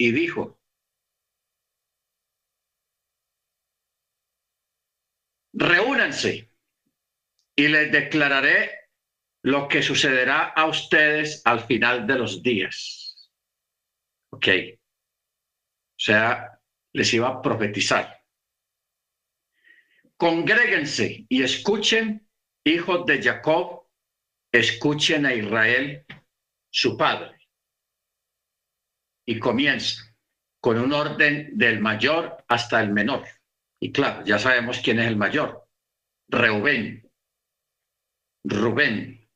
y dijo, reúnanse y les declararé lo que sucederá a ustedes al final de los días. Ok. O sea, les iba a profetizar. Congréguense y escuchen, hijos de Jacob, escuchen a Israel, su padre. Y comienza con un orden del mayor hasta el menor. Y claro, ya sabemos quién es el mayor. Reubén. Rubén.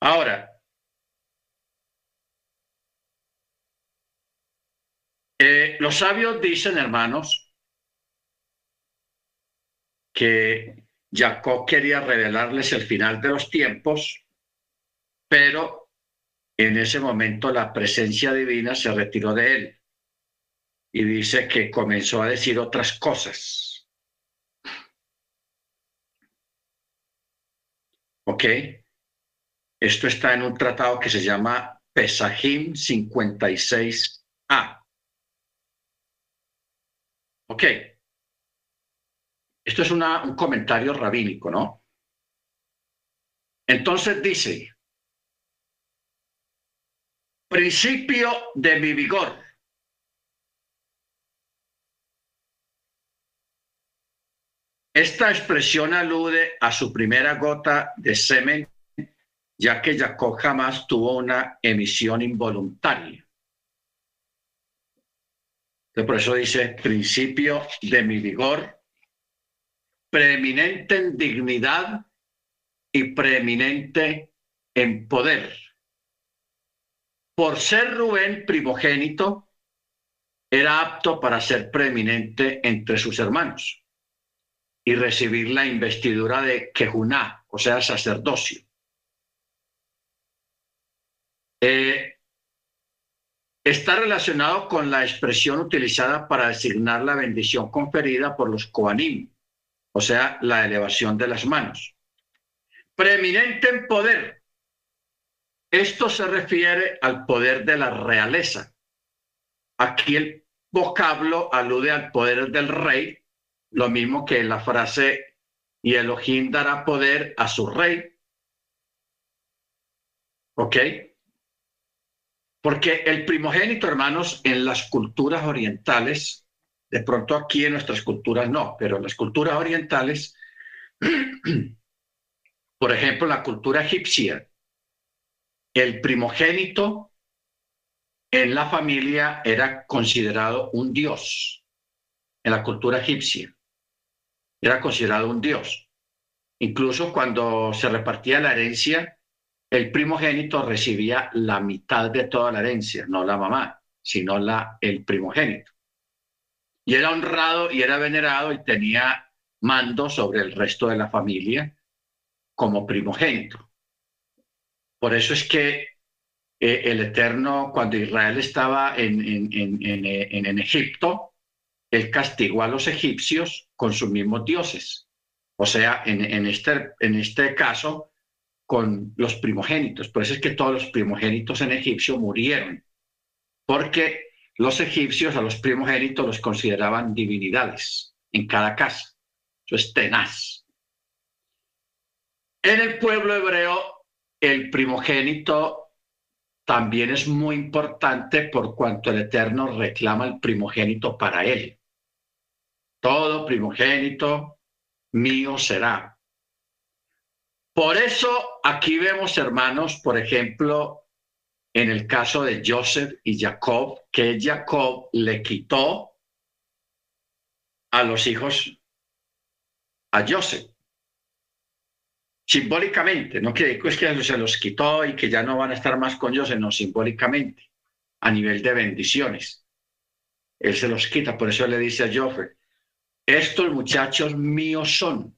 Ahora, eh, los sabios dicen, hermanos, que Jacob quería revelarles el final de los tiempos, pero en ese momento la presencia divina se retiró de él y dice que comenzó a decir otras cosas. ¿Ok? Esto está en un tratado que se llama Pesajim 56a. Ok. Esto es un comentario rabínico, ¿no? Entonces dice, principio de mi vigor. Esta expresión alude a su primera gota de semen ya que Jacob jamás tuvo una emisión involuntaria. por eso dice, principio de mi vigor, preeminente en dignidad y preeminente en poder. Por ser Rubén primogénito, era apto para ser preeminente entre sus hermanos y recibir la investidura de Kejuná, o sea, sacerdocio. Eh, está relacionado con la expresión utilizada para designar la bendición conferida por los Koanim, o sea, la elevación de las manos. Preeminente en poder. Esto se refiere al poder de la realeza. Aquí el vocablo alude al poder del rey, lo mismo que la frase y Elohim dará poder a su rey. ¿Ok? Porque el primogénito, hermanos, en las culturas orientales, de pronto aquí en nuestras culturas no, pero en las culturas orientales, por ejemplo, la cultura egipcia, el primogénito en la familia era considerado un dios. En la cultura egipcia era considerado un dios. Incluso cuando se repartía la herencia, el primogénito recibía la mitad de toda la herencia, no la mamá, sino la, el primogénito. Y era honrado y era venerado y tenía mando sobre el resto de la familia como primogénito. Por eso es que eh, el Eterno, cuando Israel estaba en, en, Egipto, él castigó a los egipcios con sus mismos dioses. O sea, en, este, en este caso, con los primogénitos. Por eso es que todos los primogénitos en Egipcio murieron, porque los egipcios a los primogénitos los consideraban divinidades en cada casa. Eso es tenaz. En el pueblo hebreo, el primogénito también es muy importante por cuanto el Eterno reclama el primogénito para él. Todo primogénito mío será. Por eso aquí vemos, hermanos, por ejemplo, en el caso de Joseph y Jacob, que Jacob le quitó a los hijos a Joseph. Simbólicamente, no que es que se los quitó y que ya no van a estar más con Joseph, no, simbólicamente, a nivel de bendiciones. Él se los quita, por eso le dice a Joseph, estos muchachos míos son,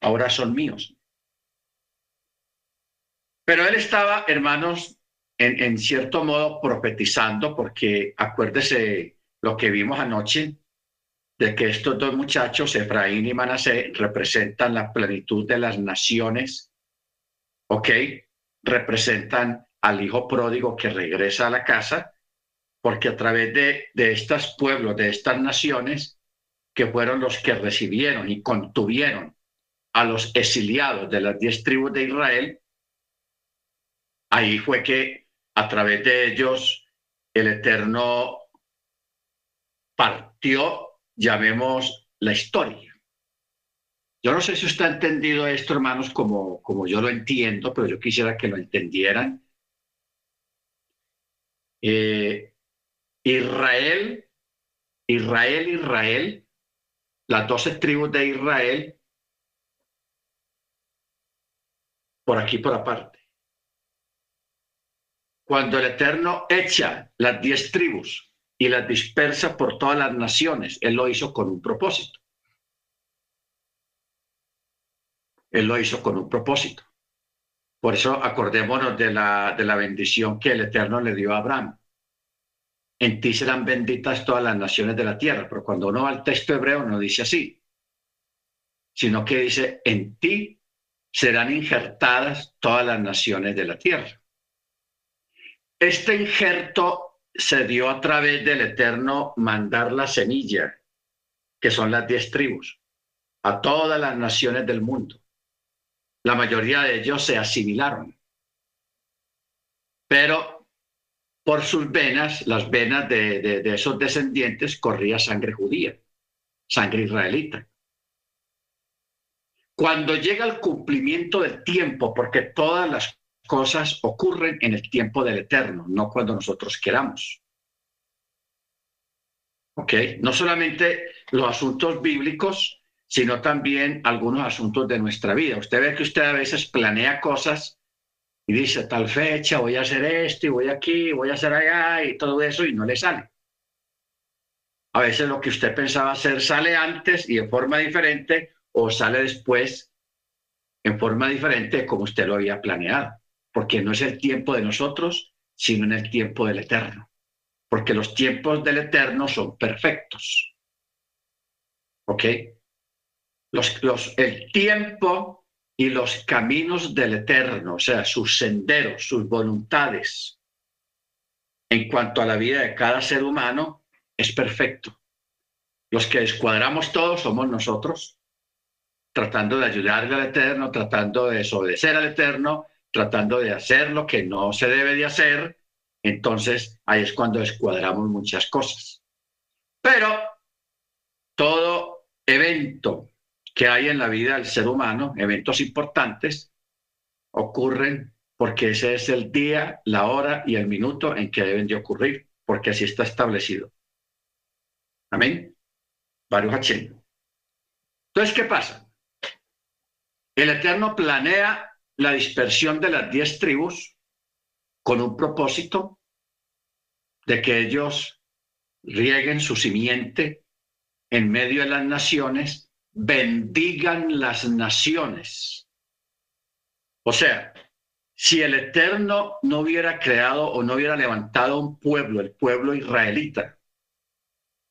ahora son míos. Pero él estaba, hermanos, en, cierto modo profetizando, porque acuérdese lo que vimos anoche, de que estos dos muchachos, Efraín y Manasé, representan la plenitud de las naciones, ¿ok? Representan al hijo pródigo que regresa a la casa, porque a través de, de estos pueblos, de estas naciones, que fueron los que recibieron y contuvieron a los exiliados de las diez tribus de Israel, ahí fue que a través de ellos el Eterno partió, llamemos, la historia. Yo no sé si usted ha entendido esto, hermanos, como, como yo lo entiendo, pero yo quisiera que lo entendieran. Eh, Israel, Israel, Israel, las doce tribus de Israel, por aquí por aparte. Cuando el Eterno echa las diez tribus y las dispersa por todas las naciones, Él lo hizo con un propósito. Él lo hizo con un propósito. Por eso acordémonos de la, de la bendición que el Eterno le dio a Abraham. En ti serán benditas todas las naciones de la tierra, pero cuando uno va al texto hebreo no dice así, sino que dice, en ti serán injertadas todas las naciones de la tierra. Este injerto se dio a través del Eterno mandar la semilla, que son las diez tribus, a todas las naciones del mundo. La mayoría de ellos se asimilaron, pero por sus venas, las venas de, de esos descendientes, corría sangre judía, sangre israelita. Cuando llega el cumplimiento del tiempo, porque todas las cosas ocurren en el tiempo del eterno, no cuando nosotros queramos. ¿Ok? No solamente los asuntos bíblicos, sino también algunos asuntos de nuestra vida. Usted ve que usted a veces planea cosas y dice, tal fecha voy a hacer esto y voy aquí, voy a hacer allá y todo eso y no le sale. A veces lo que usted pensaba hacer sale antes y de forma diferente o sale después en forma diferente como usted lo había planeado, porque no es el tiempo de nosotros, sino en el tiempo del Eterno, porque los tiempos del Eterno son perfectos. ¿Ok? Los, los, el tiempo y los caminos del Eterno, o sea, sus senderos, sus voluntades, en cuanto a la vida de cada ser humano, es perfecto. Los que descuadramos todos somos nosotros, tratando de ayudarle al Eterno, tratando de desobedecer al Eterno, tratando de hacer lo que no se debe de hacer, entonces ahí es cuando escuadramos muchas cosas. Pero todo evento que hay en la vida del ser humano, eventos importantes, ocurren porque ese es el día, la hora y el minuto en que deben de ocurrir, porque así está establecido. Amén. Baruch Entonces, ¿qué pasa? El Eterno planea la dispersión de las diez tribus con un propósito de que ellos rieguen su simiente en medio de las naciones, bendigan las naciones. O sea, si el Eterno no hubiera creado o no hubiera levantado un pueblo, el pueblo israelita,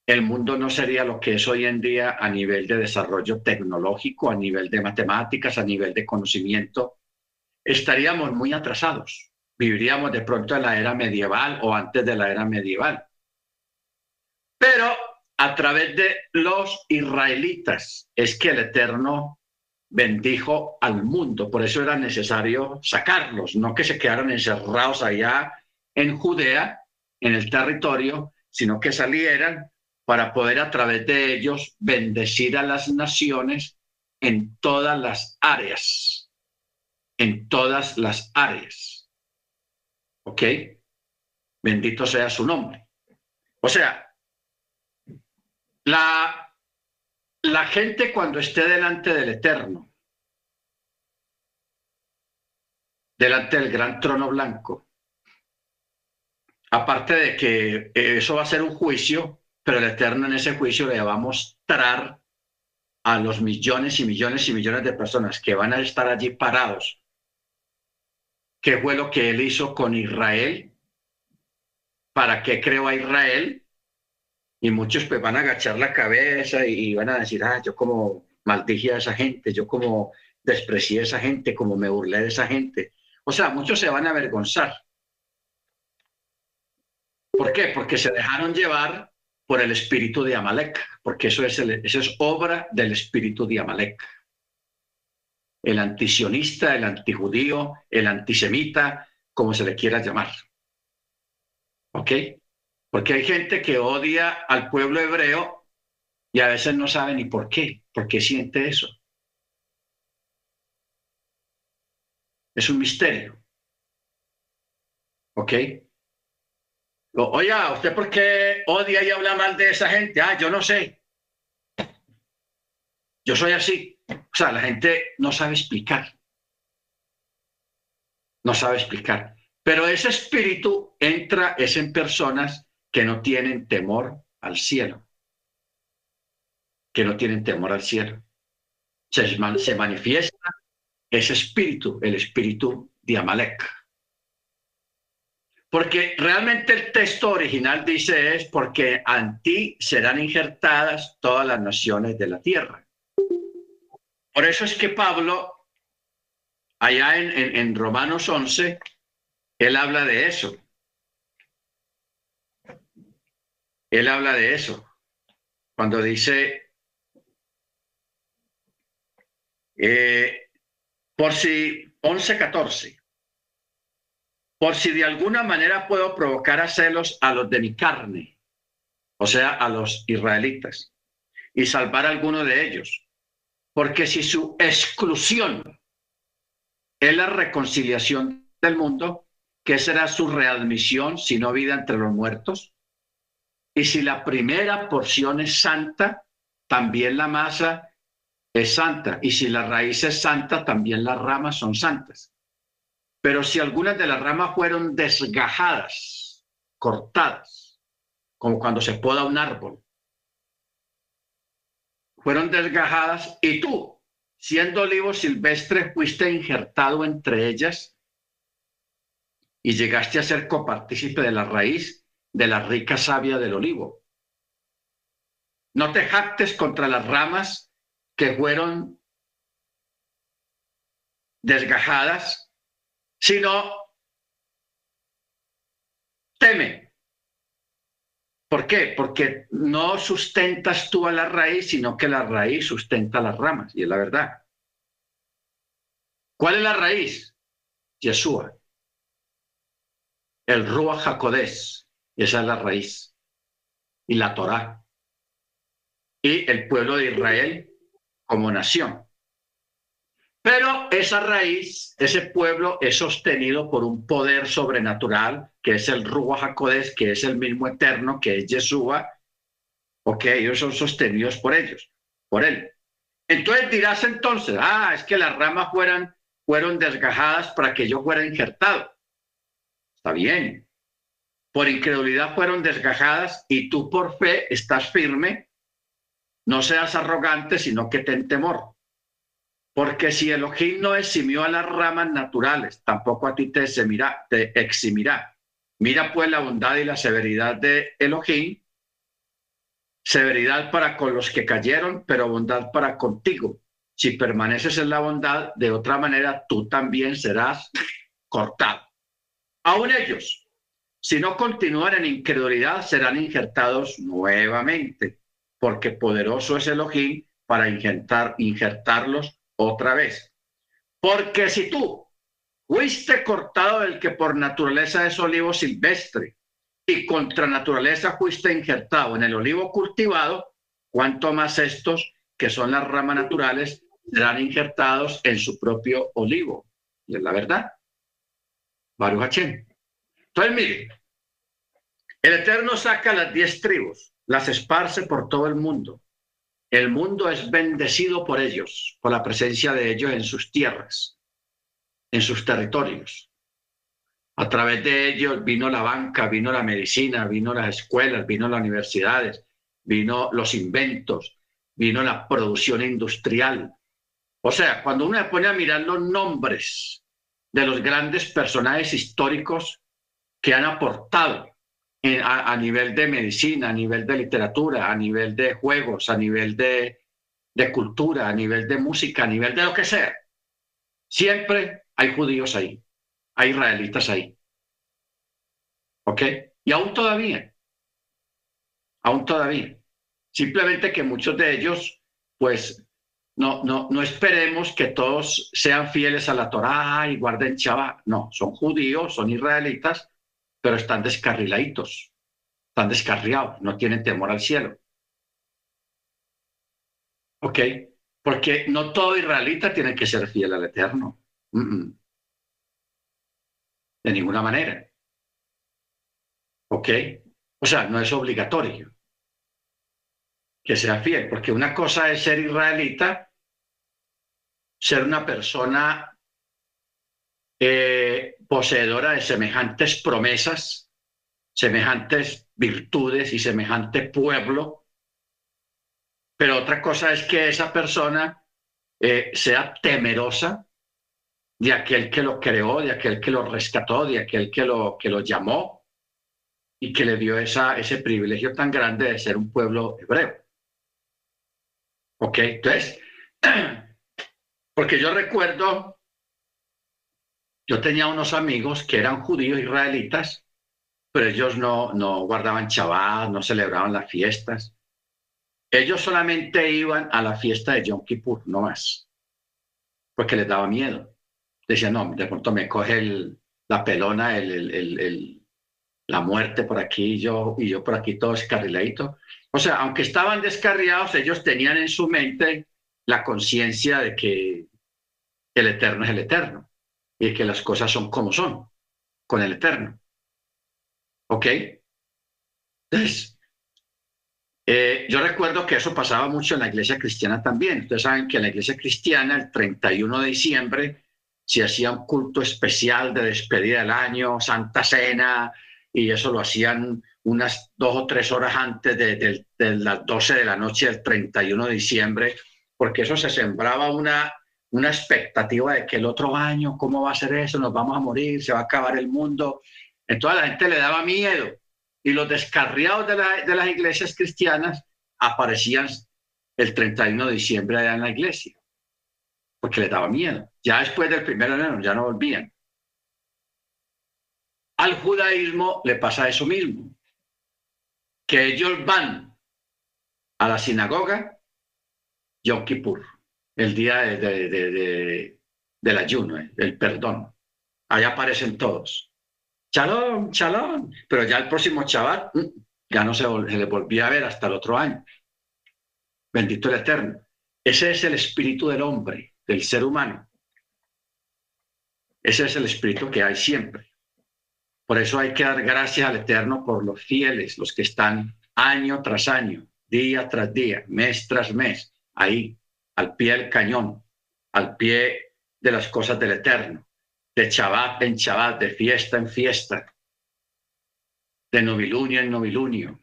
el mundo no sería lo que es hoy en día a nivel de desarrollo tecnológico, a nivel de matemáticas, a nivel de conocimiento. Estaríamos muy atrasados. Viviríamos de pronto en la era medieval o antes de la era medieval. Pero a través de los israelitas es que el Eterno bendijo al mundo. Por eso era necesario sacarlos, no que se quedaran encerrados allá en Judea, en el territorio, sino que salieran para poder a través de ellos bendecir a las naciones en todas las áreas, en todas las áreas. ¿Ok? Bendito sea su nombre. O sea, la, la gente cuando esté delante del Eterno, delante del gran trono blanco, aparte de que eso va a ser un juicio, pero el Eterno en ese juicio le va a mostrar a los millones y millones y millones de personas que van a estar allí parados qué fue lo que él hizo con Israel, para qué creó a Israel, y muchos pues van a agachar la cabeza y van a decir, ah, yo como maldije a esa gente, yo como desprecié a esa gente, como me burlé de esa gente. O sea, muchos se van a avergonzar, ¿Por qué? Porque se dejaron llevar por el espíritu de Amalek, porque eso es, eso es obra del espíritu de Amalek. El antisionista, el antijudío, el antisemita, como se le quiera llamar. ¿Ok? Porque hay gente que odia al pueblo hebreo y a veces no sabe ni por qué, por qué siente eso. Es un misterio. ¿Ok? Oye, ¿usted por qué odia y habla mal de esa gente? Ah, yo no sé. Yo soy así. O sea, la gente no sabe explicar. No sabe explicar. Pero ese espíritu entra, es en personas que no tienen temor al cielo. Que no tienen temor al cielo. Se, manifiesta ese espíritu, el espíritu de Amalek. Porque realmente el texto original dice es porque en ti serán injertadas todas las naciones de la tierra. Por eso es que Pablo, allá en, Romanos 11, él habla de eso. Él habla de eso. Cuando dice, eh, por si 11, 14 por si de alguna manera puedo provocar a celos a los de mi carne, o sea, a los israelitas, y salvar a alguno de ellos. Porque si su exclusión es la reconciliación del mundo, ¿qué será su readmisión si no vida entre los muertos? Y si la primera porción es santa, también la masa es santa. Y si la raíz es santa, también las ramas son santas. Pero si algunas de las ramas fueron desgajadas, cortadas, como cuando se poda un árbol, fueron desgajadas y tú, siendo olivo silvestre, fuiste injertado entre ellas y llegaste a ser copartícipe de la raíz de la rica savia del olivo. No te jactes contra las ramas que fueron desgajadas sino teme. ¿Por qué? Porque no sustentas tú a la raíz, sino que la raíz sustenta las ramas, y es la verdad. ¿Cuál es la raíz? Yeshua. El Ruach Jacodés, esa es la raíz. Y la Torá. Y el pueblo de Israel como nación. Pero esa raíz, ese pueblo es sostenido por un poder sobrenatural, que es el Ruach HaKodesh, que es el mismo eterno, que es Yeshua. Ok, ellos son sostenidos por ellos, por él. Entonces dirás entonces, ah, es que las ramas fueran, fueron desgajadas para que yo fuera injertado. Está bien. Por incredulidad fueron desgajadas y tú por fe estás firme. No seas arrogante, sino que ten temor. Porque si Elohim no eximió a las ramas naturales, tampoco a ti te, eximirá, te eximirá. Mira pues la bondad y la severidad de Elohim, severidad para con los que cayeron, pero bondad para contigo. Si permaneces en la bondad, de otra manera tú también serás cortado. Aún ellos, si no continúan en incredulidad, serán injertados nuevamente, porque poderoso es Elohim para injertar, injertarlos otra vez. Porque si tú fuiste cortado del que por naturaleza es olivo silvestre y contra naturaleza fuiste injertado en el olivo cultivado, cuanto más estos, que son las ramas naturales, serán injertados en su propio olivo. Y es la verdad. Baruch Entonces, mire, el Eterno saca las diez tribus, las esparce por todo el mundo el mundo es bendecido por ellos, por la presencia de ellos en sus tierras, en sus territorios. A través de ellos vino la banca, vino la medicina, vino las escuelas, vino las universidades, vino los inventos, vino la producción industrial. O sea, cuando uno se pone a mirar los nombres de los grandes personajes históricos que han aportado a, nivel de medicina, a nivel de literatura, a nivel de juegos, a nivel de, de cultura, a nivel de música, a nivel de lo que sea. Siempre hay judíos ahí, hay israelitas ahí. ¿Ok? Y aún todavía, aún todavía. Simplemente que muchos de ellos, pues, no, no, no esperemos que todos sean fieles a la Torá y guarden Shabbat. No, son judíos, son israelitas, pero están descarriladitos, están descarriados, no tienen temor al cielo. ¿Ok? Porque no todo israelita tiene que ser fiel al Eterno. De ninguna manera. ¿Ok? O sea, no es obligatorio que sea fiel, porque una cosa es ser israelita, ser una persona eh, poseedora de semejantes promesas, semejantes virtudes y semejante pueblo, pero otra cosa es que esa persona eh, sea temerosa de aquel que lo creó, de aquel que lo rescató, de aquel que lo, que lo llamó y que le dio esa, ese privilegio tan grande de ser un pueblo hebreo. ¿Ok? Entonces, porque yo recuerdo, yo tenía unos amigos que eran judíos israelitas, pero ellos no, no guardaban Shabbat, no celebraban las fiestas. Ellos solamente iban a la fiesta de Yom Kippur, no más, porque les daba miedo. Decían, no, de pronto me coge la pelona, el, la muerte por aquí y yo, y yo por aquí todo escarriladito. O sea, aunque estaban descarriados, ellos tenían en su mente la conciencia de que el eterno es el eterno y que las cosas son como son con el eterno. ¿Ok? Entonces, eh, yo recuerdo que eso pasaba mucho en la iglesia cristiana también. Ustedes saben que en la iglesia cristiana el 31 de diciembre se hacía un culto especial de despedida del año, Santa Cena, y eso lo hacían unas dos o tres horas antes de, las 12 de la noche del 31 de diciembre, porque eso se sembraba una, una expectativa de que el otro año, ¿cómo va a ser eso? Nos vamos a morir, se va a acabar el mundo. Entonces la gente le daba miedo y los descarriados de, de las iglesias cristianas aparecían el 31 de diciembre allá en la iglesia, porque les daba miedo. Ya después del primero de enero ya no volvían. Al judaísmo le pasa eso mismo, que ellos van a la sinagoga Yom Kippur, el día de, del ayuno, eh, del perdón. Allá aparecen todos. Chalón, chalón. Pero ya el próximo chaval mm, ya no se, se le volvía a ver hasta el otro año. Bendito el Eterno. Ese es el espíritu del hombre, del ser humano. Ese es el espíritu que hay siempre. Por eso hay que dar gracias al Eterno por los fieles, los que están año tras año, día tras día, mes tras mes, ahí, al pie del cañón, al pie de las cosas del Eterno, de Shabbat en Shabbat, de fiesta en fiesta, de novilunio en novilunio,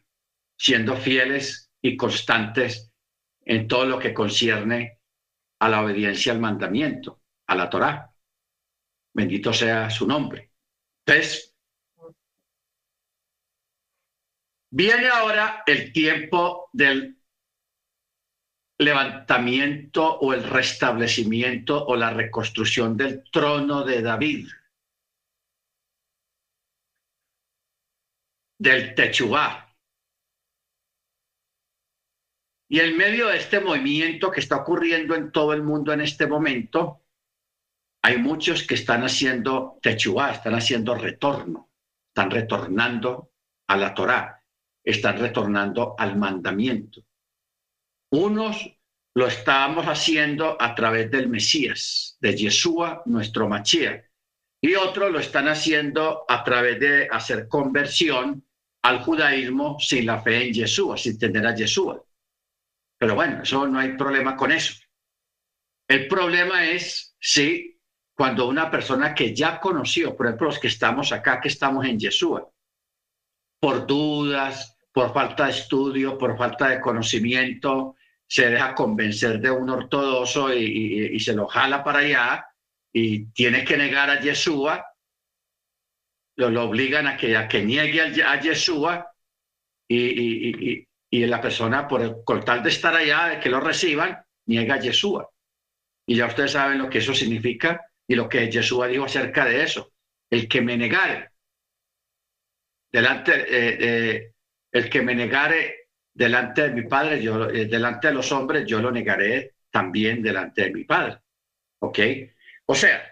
siendo fieles y constantes en todo lo que concierne a la obediencia al mandamiento, a la Torá. Bendito sea su nombre. Entonces, Viene ahora el tiempo del levantamiento o el restablecimiento o la reconstrucción del trono de David, del Techubá. Y en medio de este movimiento que está ocurriendo en todo el mundo en este momento, hay muchos que están haciendo Techubá, están haciendo retorno, están retornando a la Torá están retornando al mandamiento. Unos lo estábamos haciendo a través del Mesías, de Yeshua, nuestro Machía, y otros lo están haciendo a través de hacer conversión al judaísmo sin la fe en Yeshua, sin tener a Yeshua. Pero bueno, eso no hay problema con eso. El problema es si cuando una persona que ya conoció, por ejemplo, los que estamos acá, que estamos en Yeshua, por dudas, por falta de estudio, por falta de conocimiento, se deja convencer de un ortodoxo y, se lo jala para allá y tiene que negar a Yeshua, lo, obligan a que, a que niegue a, Yeshua y, y, la persona, por, el, tal de estar allá, de que lo reciban, niega a Yeshua. Y ya ustedes saben lo que eso significa y lo que Yeshua dijo acerca de eso. El que me negare delante, el que me negare delante de mi Padre, yo, delante de los hombres, yo lo negaré también delante de mi Padre. ¿Ok? O sea,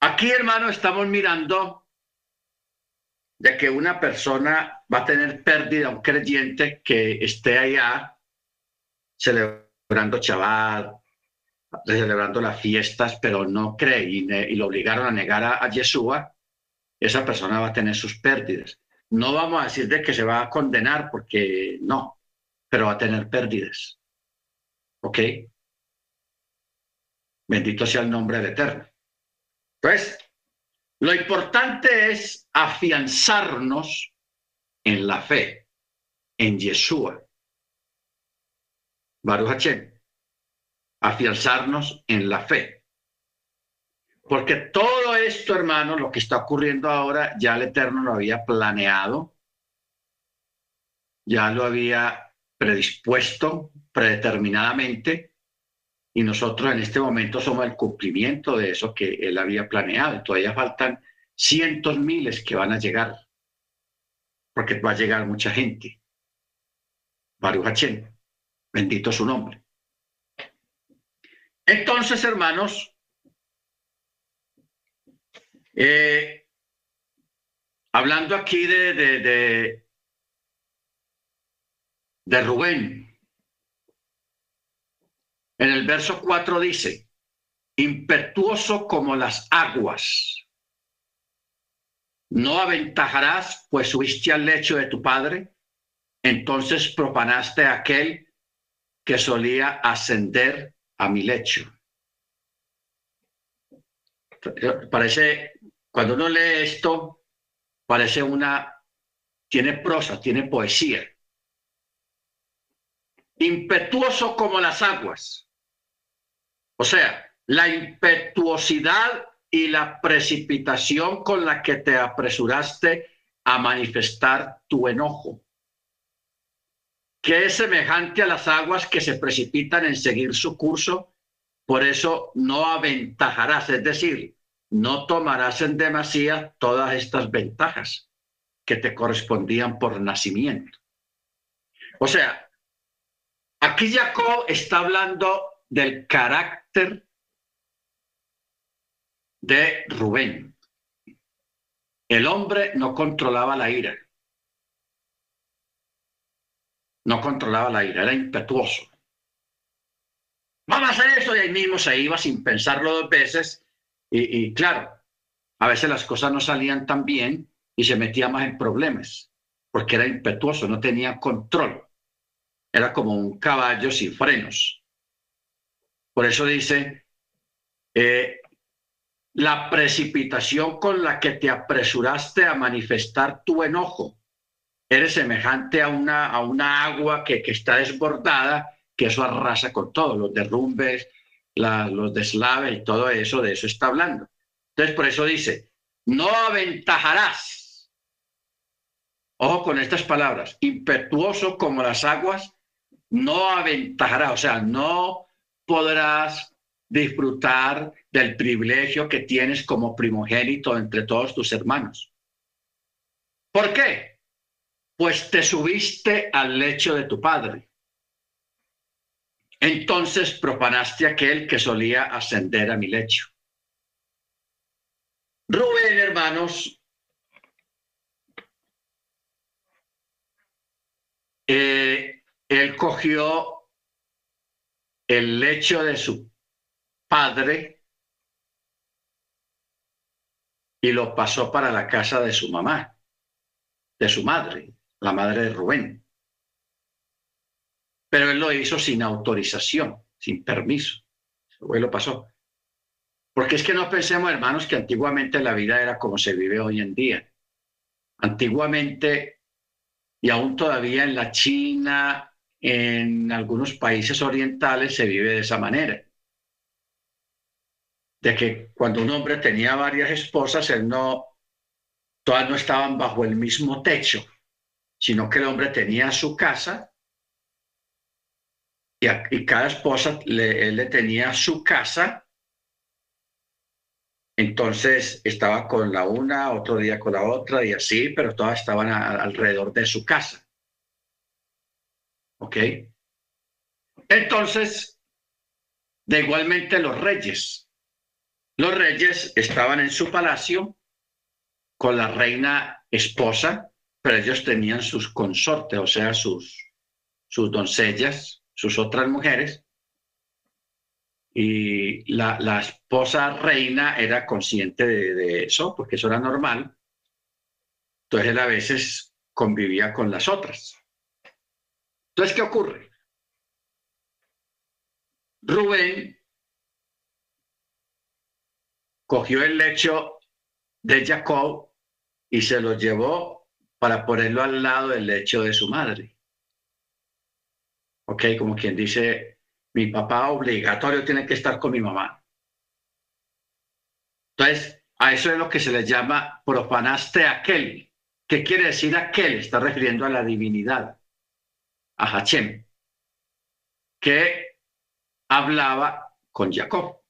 aquí, hermano, estamos mirando de que una persona va a tener pérdida, un creyente que esté allá celebrando Shabbat, celebrando las fiestas, pero no cree y, lo obligaron a negar a, Yeshua, esa persona va a tener sus pérdidas. No vamos a decir de que se va a condenar porque no, pero va a tener pérdidas. ¿Ok? Bendito sea el nombre del Eterno. Entonces, lo importante es afianzarnos en la fe, en Yeshua. Baruch. Afianzarnos en la fe. Porque todo esto, hermano, lo que está ocurriendo ahora, ya el Eterno lo había planeado, ya lo había predispuesto predeterminadamente, y nosotros en este momento somos el cumplimiento de eso que él había planeado. Todavía faltan cientos miles que van a llegar, porque va a llegar mucha gente. Baruch Hashem, bendito su nombre. Entonces, hermanos, eh, hablando aquí de, de, de, Rubén, en el verso 4 dice, impetuoso como las aguas. No aventajarás, pues subiste al lecho de tu padre, entonces propanaste a aquel que solía ascender a mi lecho. Parece, cuando uno lee esto, parece una, tiene prosa, tiene poesía. Impetuoso como las aguas. O sea, la impetuosidad y la precipitación con la que te apresuraste a manifestar tu enojo, que es semejante a las aguas que se precipitan en seguir su curso, por eso no aventajarás, es decir, no tomarás en demasía todas estas ventajas que te correspondían por nacimiento. O sea, aquí Jacob está hablando del carácter de Rubén. El hombre no controlaba la ira. No controlaba la ira, era impetuoso. Vamos a hacer eso y ahí mismo se iba sin pensarlo dos veces. Y, claro, a veces las cosas no salían tan bien y se metía más en problemas porque era impetuoso, no tenía control. Era como un caballo sin frenos. Por eso dice, eh, la precipitación con la que te apresuraste a manifestar tu enojo. Eres semejante a una, a una agua que, que está desbordada, que eso arrasa con todo, los derrumbes, los deslaves y todo eso, de eso está hablando. Entonces, por eso dice, no aventajarás. Ojo con estas palabras, impetuoso como las aguas, no aventajará, o sea, no podrás disfrutar del privilegio que tienes como primogénito entre todos tus hermanos. ¿Por qué? Pues te subiste al lecho de tu padre. Entonces propanaste aquel que solía ascender a mi lecho. Rubén, hermanos, eh, él cogió el lecho de su padre y lo pasó para la casa de su mamá, de su madre, la madre de Rubén. Pero él lo hizo sin autorización, sin permiso. Él lo pasó. Porque es que no pensemos, hermanos, que antiguamente la vida era como se vive hoy en día. Antiguamente, y aún todavía en la China, en algunos países orientales se vive de esa manera. De que cuando un hombre tenía varias esposas, él no, todas no estaban bajo el mismo techo, sino que el hombre tenía su casa y, cada esposa le, él le tenía su casa Entonces estaba con la una, otro día con la otra y así, pero todas estaban alrededor de su casa. ¿Ok? Entonces, de igualmente los reyes. Los reyes estaban en su palacio con la reina esposa, pero ellos tenían sus consortes, o sea, sus, sus doncellas, sus otras mujeres, y la, la esposa reina era consciente de, eso, porque eso era normal. Entonces él a veces convivía con las otras. Entonces, ¿qué ocurre? Rubén cogió el lecho de Jacob y se lo llevó para ponerlo al lado del lecho de su madre. Ok, como quien dice, mi papá obligatorio tiene que estar con mi mamá. Entonces, a eso es lo que se le llama profanaste aquel. ¿Qué quiere decir aquel? Está refiriendo a la divinidad, a Hachem, que hablaba con Jacob.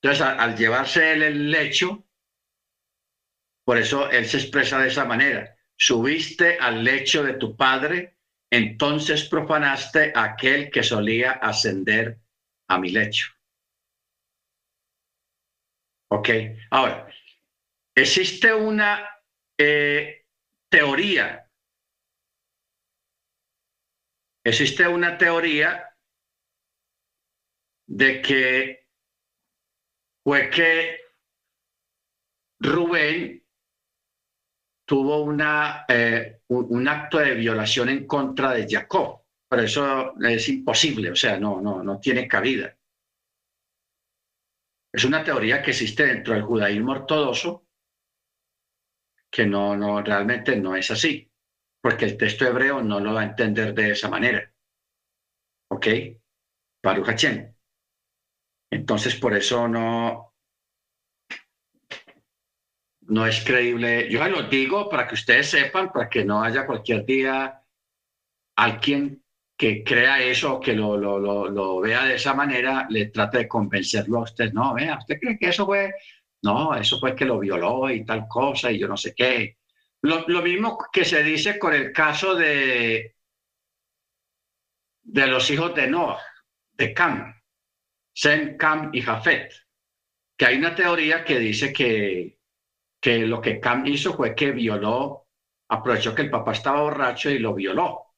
Entonces, al, llevarse el lecho, por eso él se expresa de esa manera. Subiste al lecho de tu padre entonces profanaste aquel que solía ascender a mi lecho. Ok, ahora, existe una eh, teoría, existe una teoría de que fue que Rubén tuvo una, eh, un, acto de violación en contra de Jacob. Pero eso es imposible, o sea, no, no, no tiene cabida. Es una teoría que existe dentro del judaísmo ortodoxo, que no, no, realmente no es así, porque el texto hebreo no lo va a entender de esa manera. ¿Ok? Baruch Hachem. Entonces, por eso no, no es creíble. Yo lo digo para que ustedes sepan, para que no haya cualquier día alguien que crea eso, que lo, lo, lo, vea de esa manera, le trate de convencerlo a usted. No, vea, ¿usted cree que eso fue? No, eso fue que lo violó y tal cosa y yo no sé qué. Lo, lo mismo que se dice con el caso de, de los hijos de Noah, de Cam, Sem, Cam y Jafet, que hay una teoría que dice que que lo que Cam hizo fue que violó, aprovechó que el papá estaba borracho y lo violó.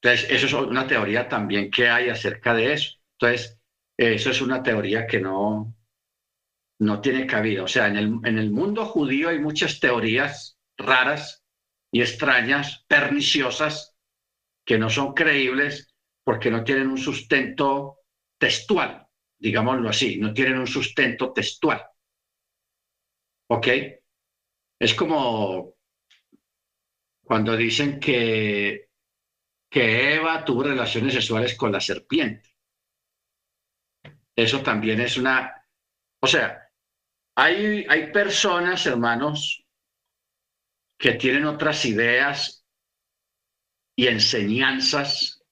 Entonces, eso es una teoría también que hay acerca de eso. Entonces, eso es una teoría que no, no tiene cabida. O sea, en el, en el mundo judío hay muchas teorías raras y extrañas, perniciosas, que no son creíbles porque no tienen un sustento textual, digámoslo así, no tienen un sustento textual. ¿Ok? Es como cuando dicen que, que Eva tuvo relaciones sexuales con la serpiente. Eso también es una... O sea, hay, hay personas, hermanos, que tienen otras ideas y enseñanzas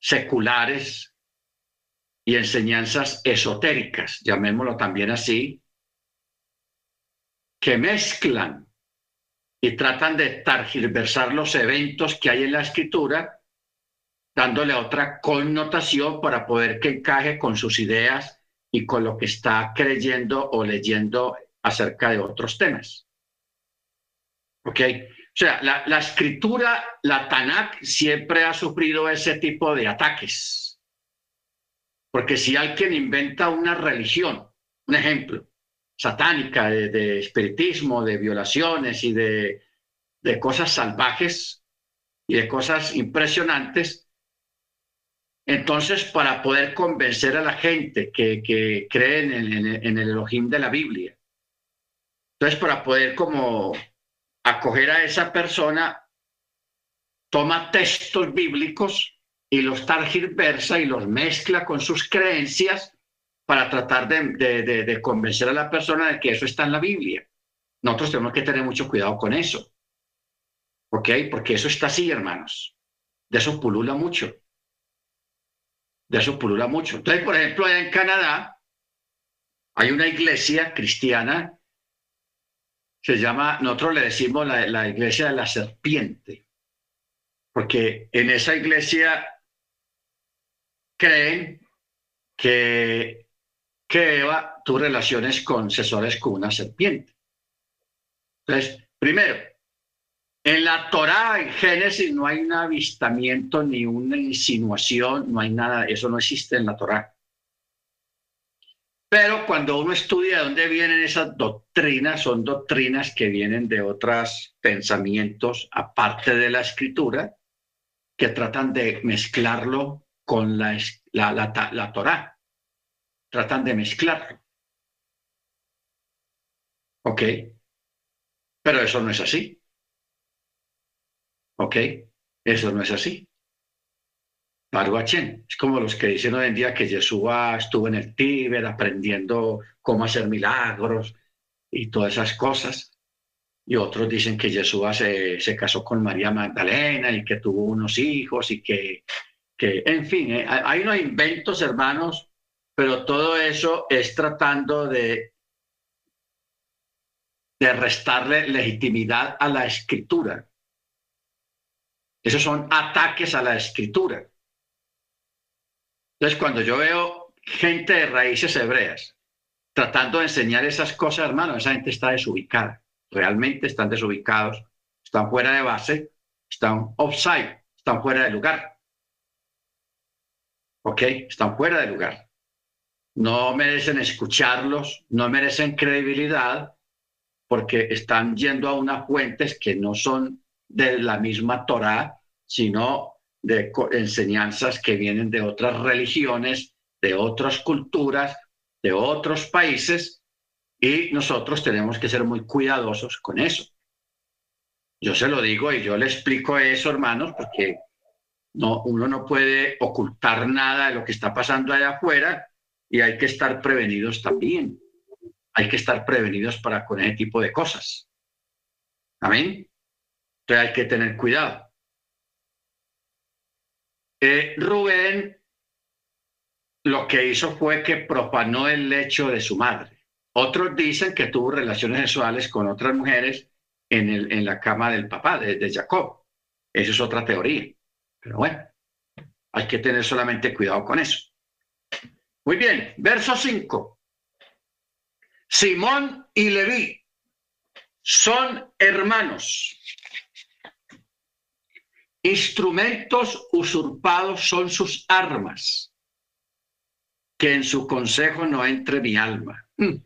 seculares y enseñanzas esotéricas, llamémoslo también así, que mezclan y tratan de targiversar los eventos que hay en la escritura, dándole otra connotación para poder que encaje con sus ideas y con lo que está creyendo o leyendo acerca de otros temas. ¿Ok? O sea, la, la escritura, la Tanakh, siempre ha sufrido ese tipo de ataques. Porque si alguien inventa una religión, un ejemplo, satánica, de, espiritismo, de violaciones y de, cosas salvajes y de cosas impresionantes. Entonces, para poder convencer a la gente que, que cree en, en, el Elohim de la Biblia, entonces para poder como acoger a esa persona, toma textos bíblicos y los targiversa y los mezcla con sus creencias para tratar de, convencer a la persona de que eso está en la Biblia. Nosotros tenemos que tener mucho cuidado con eso. ¿Ok? Porque eso está así, hermanos. De eso pulula mucho. De eso pulula mucho. Entonces, por ejemplo, allá en Canadá Hay una iglesia cristiana, se llama, nosotros le decimos la, la iglesia de la serpiente, porque en esa iglesia creen que, que Eva tuvo relaciones con sesores con una serpiente. Entonces, primero, en la Torá, en Génesis, no hay un avistamiento ni una insinuación, no hay nada, eso no existe en la Torá. Pero cuando uno estudia de dónde vienen esas doctrinas, son doctrinas que vienen de otros pensamientos aparte de la escritura, que tratan de mezclarlo con la, la, la, la Torah. Tratan de mezclarlo. ¿Ok? Pero eso no es así. ¿Ok? Eso no es así. Es como los que dicen hoy en día que Yeshua estuvo en el Tíber aprendiendo cómo hacer milagros y todas esas cosas. Y otros dicen que Yeshua se, se casó con María Magdalena y que tuvo unos hijos y que que, en fin, eh, hay unos inventos, hermanos, pero todo eso es tratando de, restarle legitimidad a la escritura. Esos son ataques a la escritura. Entonces, cuando yo veo gente de raíces hebreas tratando de enseñar esas cosas, hermano, esa gente está desubicada. Realmente están desubicados, están fuera de base, están offside, están fuera de lugar. ¿ok? Están fuera de lugar. No merecen escucharlos, no merecen credibilidad, porque están yendo a unas fuentes que no son de la misma Torá, sino de enseñanzas que vienen de otras religiones, de otras culturas, de otros países, y nosotros tenemos que ser muy cuidadosos con eso. Yo se lo digo y yo le explico eso, hermanos, porque no, uno no puede ocultar nada de lo que está pasando allá afuera y hay que estar prevenidos también. Hay que estar prevenidos para con ese tipo de cosas. Amén. Entonces hay que tener cuidado. Eh, Rubén lo que hizo fue que profanó el lecho de su madre. Otros dicen que tuvo relaciones sexuales con otras mujeres en, la cama del papá, de, de Jacob. Esa es otra teoría. Pero bueno, hay que tener solamente cuidado con eso. Muy bien, verso 5. Simón y Leví son hermanos. Instrumentos usurpados son sus armas. Que en su consejo no entre mi alma. Mm.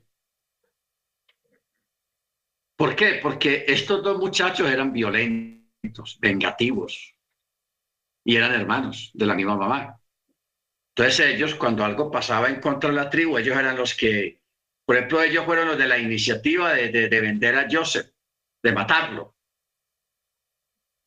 ¿Por qué? Porque estos dos muchachos eran violentos, vengativos, y eran hermanos de la misma mamá. Entonces ellos, cuando algo pasaba en contra de la tribu, ellos eran los que, por ejemplo, ellos fueron los de la iniciativa de, de, vender a Joseph, de matarlo.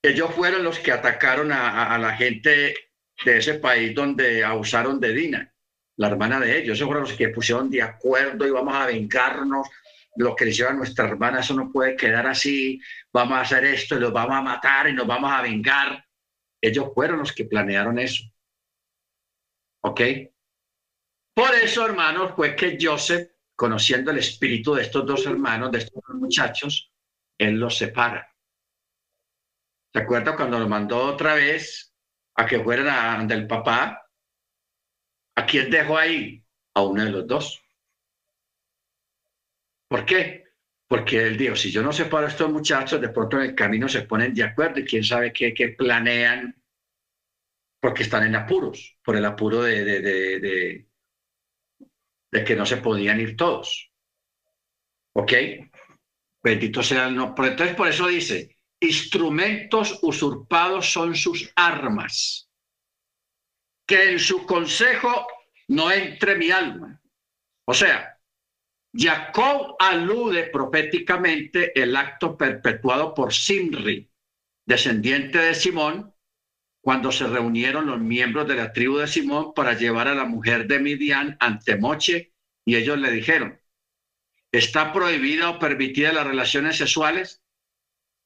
Ellos fueron los que atacaron a, a, la gente de ese país donde abusaron de Dina, la hermana de ellos. Ellos fueron los que pusieron de acuerdo y vamos a vengarnos lo que le hicieron a nuestra hermana, eso no puede quedar así, vamos a hacer esto y los vamos a matar y nos vamos a vengar. Ellos fueron los que planearon eso. ¿Ok? Por eso, hermanos, fue que Joseph, conociendo el espíritu de estos dos hermanos, de estos dos muchachos, él los separa. ¿Se acuerda cuando lo mandó otra vez a que fueran del papá? ¿A quién dejó ahí? A uno de los dos. ¿Por qué? Porque él dijo, si yo no separo a estos muchachos, de pronto en el camino se ponen de acuerdo y quién sabe qué, qué planean, porque están en apuros, por el apuro de, que no se podían ir todos. ¿Ok? Bendito sea el nombre. Entonces, por eso dice, instrumentos usurpados son sus armas, que en su consejo no entre mi alma. O sea, Jacob alude proféticamente el acto perpetuado por Simri, descendiente de Simón, cuando se reunieron los miembros de la tribu de Simón para llevar a la mujer de Midian ante Moche y ellos le dijeron, ¿está prohibida o permitida las relaciones sexuales?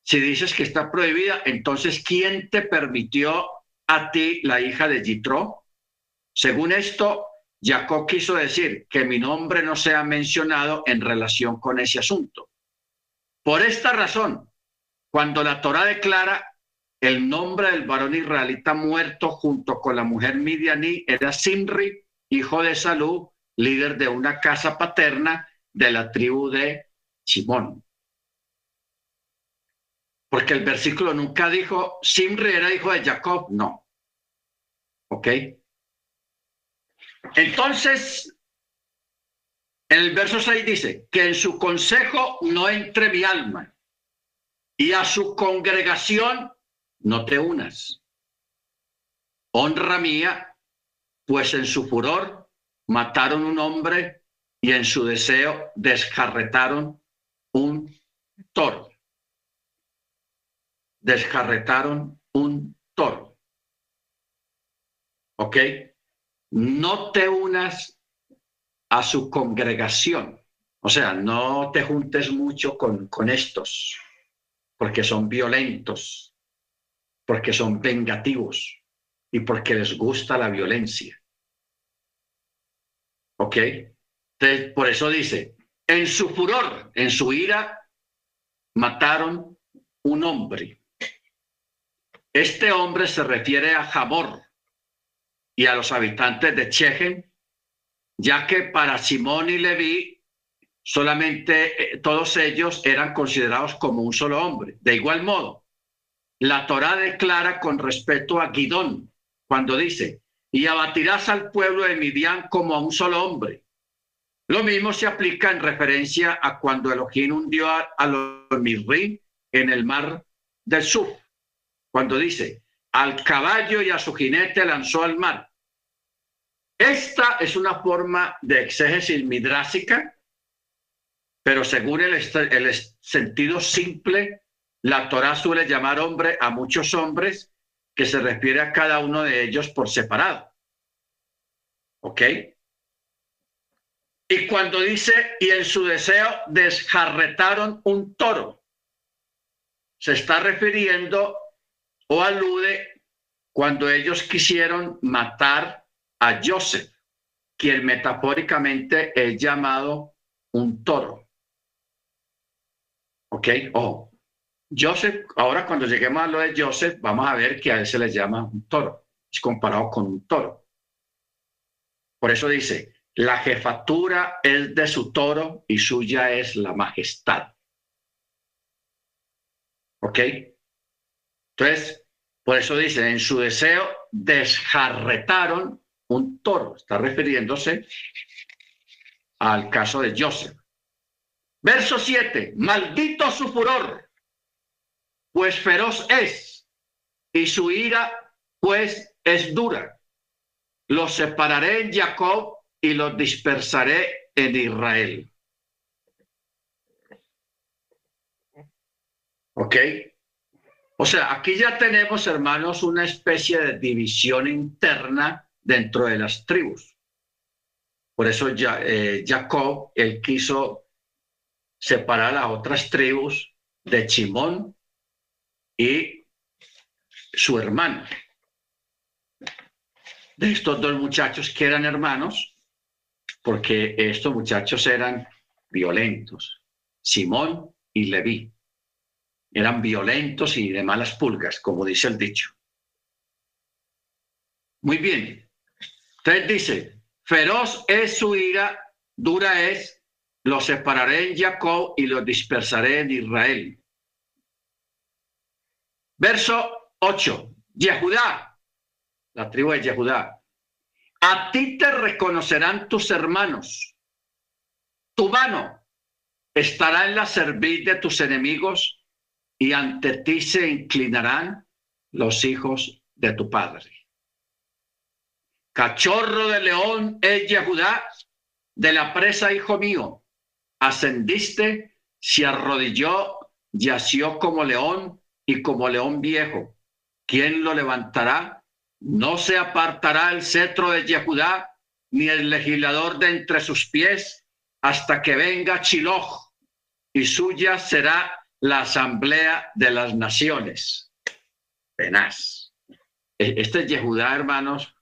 Si dices que está prohibida, entonces ¿quién te permitió a ti la hija de Yitro? Según esto, Jacob quiso decir que mi nombre no sea mencionado en relación con ese asunto. Por esta razón, cuando la Torah declara el nombre del varón israelita muerto junto con la mujer midianí era Simri, hijo de Salud, líder de una casa paterna de la tribu de Simón. Porque el versículo nunca dijo, Simri era hijo de Jacob, no. ¿Ok? Entonces, en el verso 6 dice, que en su consejo no entre mi alma y a su congregación no te unas. Honra mía, pues en su furor mataron un hombre y en su deseo descarretaron un toro. Descarretaron un toro. ¿Ok? No te unas a su congregación. O sea, no te juntes mucho con, con estos, porque son violentos, porque son vengativos y porque les gusta la violencia. ¿Ok? Entonces, por eso dice, en su furor, en su ira, mataron un hombre. Este hombre se refiere a Jamor y a los habitantes de Chechen, ya que para Simón y Leví solamente eh, todos ellos eran considerados como un solo hombre. De igual modo, la Torá declara con respecto a Guidón cuando dice, y abatirás al pueblo de Midian como a un solo hombre. Lo mismo se aplica en referencia a cuando Elohim hundió a, los Mirri en el mar del sur, cuando dice, al caballo y a su jinete lanzó al mar. Esta es una forma de exégesis midrásica, pero según el sentido simple la Torah suele llamar hombre a muchos hombres que se refiere a cada uno de ellos por separado. ¿Ok? Y cuando dice, y en su deseo desjarretaron un toro, se está refiriendo o alude cuando ellos quisieron matar a Joseph, quien metafóricamente es llamado un toro. ¿Ok? Ojo, Joseph, ahora cuando lleguemos a lo de Joseph, vamos a ver que a él se le llama un toro, es comparado con un toro. Por eso dice, la jefatura es de su toro y suya es la majestad. ¿Ok? Entonces, por eso dice, en su deseo desjarretaron un toro. Está refiriéndose al caso de Joseph. Verso 7, maldito su furor pues feroz es, y su ira, pues, es dura. Los separaré en Jacob y los dispersaré en Israel. ¿Ok? O sea, aquí ya tenemos, hermanos, una especie de división interna dentro de las tribus. Por eso ya, eh, Jacob, él quiso separar a otras tribus de Chimón y su hermano. De estos dos muchachos que eran hermanos, porque estos muchachos eran violentos, Simón y Leví. Eran violentos y de malas pulgas, como dice el dicho. Muy bien. Entonces dice, feroz es su ira, dura es, los separaré en Jacob y los dispersaré en Israel. Verso 8. Yehudá, la tribu de Yehudá. A ti te reconocerán tus hermanos. Tu mano estará en la cerviz de tus enemigos y ante ti se inclinarán los hijos de tu padre. Cachorro de león es Yehudá, de la presa, hijo mío. Ascendiste, se arrodilló, yació como león y como león viejo. ¿Quién lo levantará? No se apartará el cetro de Yehudá, ni el legislador de entre sus pies, hasta que venga Chiloj, y suya será la asamblea de las naciones. Penaz. E, este Yehudá, hermanos,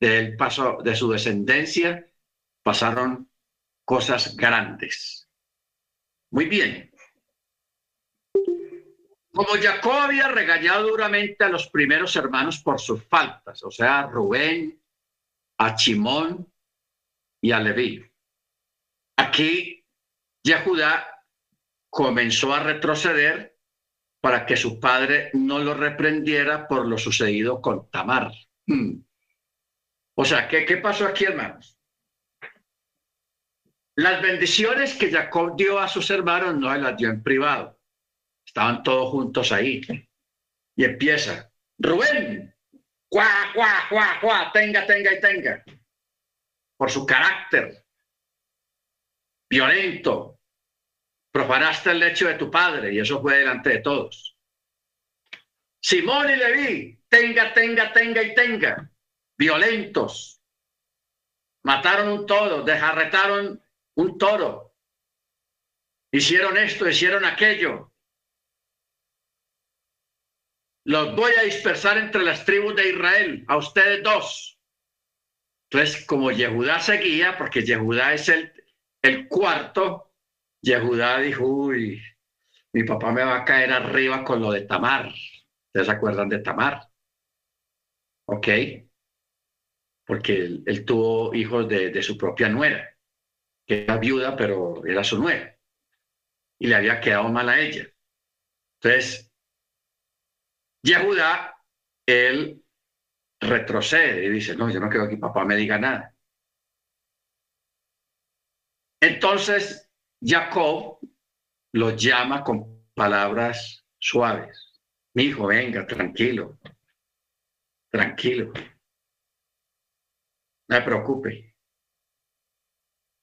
de paso, de su descendencia, pasaron cosas grandes. Muy bien. Como Jacob había regañado duramente a los primeros hermanos por sus faltas, o sea, a Rubén, a Chimón y a Leví. Aquí Yehudá comenzó a retroceder para que su padre no lo reprendiera por lo sucedido con Tamar. Hmm. O sea, ¿qué, ¿qué pasó aquí, hermanos? Las bendiciones que Jacob dio a sus hermanos no las dio en privado. Estaban todos juntos ahí. Y empieza, Rubén, cuá, cuá, cuá, cuá, tenga, tenga y tenga. Por su carácter violento, profanaste el lecho de tu padre y eso fue delante de todos. Simón y Leví, tenga, tenga, tenga y tenga, violentos. Mataron un toro, desarretaron un toro. Hicieron esto, hicieron aquello. Los voy a dispersar entre las tribus de Israel, a ustedes dos. Entonces, como Yehudá seguía, porque Yehudá es el, el cuarto, Yehudá dijo, uy, mi papá me va a caer arriba con lo de Tamar. ¿Ustedes se acuerdan de Tamar? ¿Ok? Porque él, tuvo hijos de, de su propia nuera que era viuda, pero era su nuera. Y le había quedado mal a ella. Entonces, Yehudá, él retrocede y dice, no, yo no quiero que papá me diga nada. Entonces, Jacob lo llama con palabras suaves. Mi hijo, venga, tranquilo, tranquilo. No me preocupe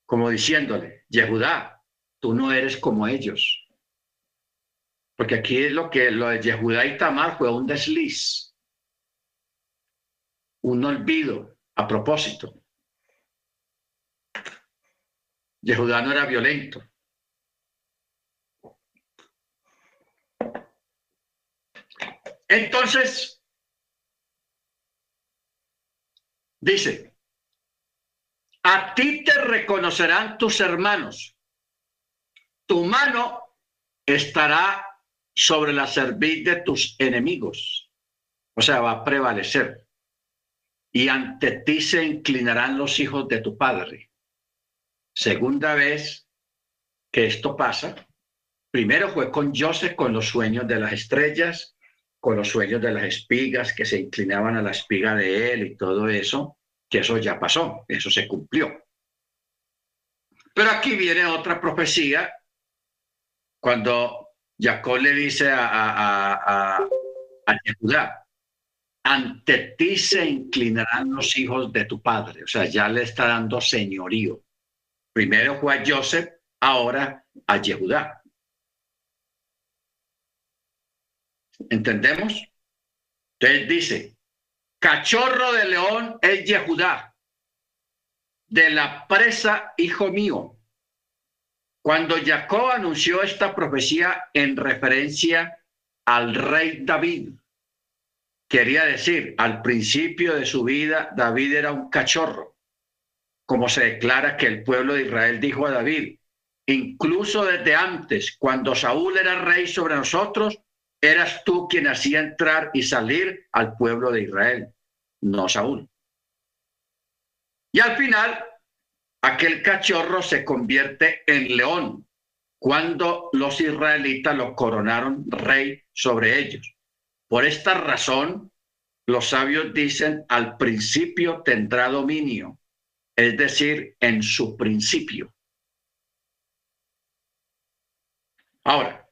como diciéndole, Yehudá, tú no eres como ellos. Porque aquí es lo que lo de Yehudá y Tamar fue un desliz, un olvido a propósito. Yehudá no era violento. Entonces, dice, a ti te reconocerán tus hermanos. Tu mano estará sobre la cerviz de tus enemigos. O sea, va a prevalecer. Y ante ti se inclinarán los hijos de tu padre. Segunda vez que esto pasa. Primero fue con Joseph, con los sueños de las estrellas, con los sueños de las espigas que se inclinaban a la espiga de él y todo eso que eso ya pasó, eso se cumplió. Pero aquí viene otra profecía cuando Jacob le dice a, a, ante ti se inclinarán los hijos de tu padre. O sea, ya le está dando señorío. Primero fue a Joseph, ahora a Yehudá. ¿Entendemos? Entonces dice, Cachorro de león es Yehudá, de la presa, hijo mío. Cuando Jacob anunció esta profecía en referencia al rey David, quería decir, al principio de su vida, David era un cachorro, como se declara que el pueblo de Israel dijo a David, incluso desde antes, cuando Saúl era rey sobre nosotros, eras tú quien hacía entrar y salir al pueblo de Israel, no Saúl. Y al final, aquel cachorro se convierte en león cuando los israelitas lo coronaron rey sobre ellos. Por esta razón, los sabios dicen, al principio tendrá dominio, es decir, en su principio. Ahora,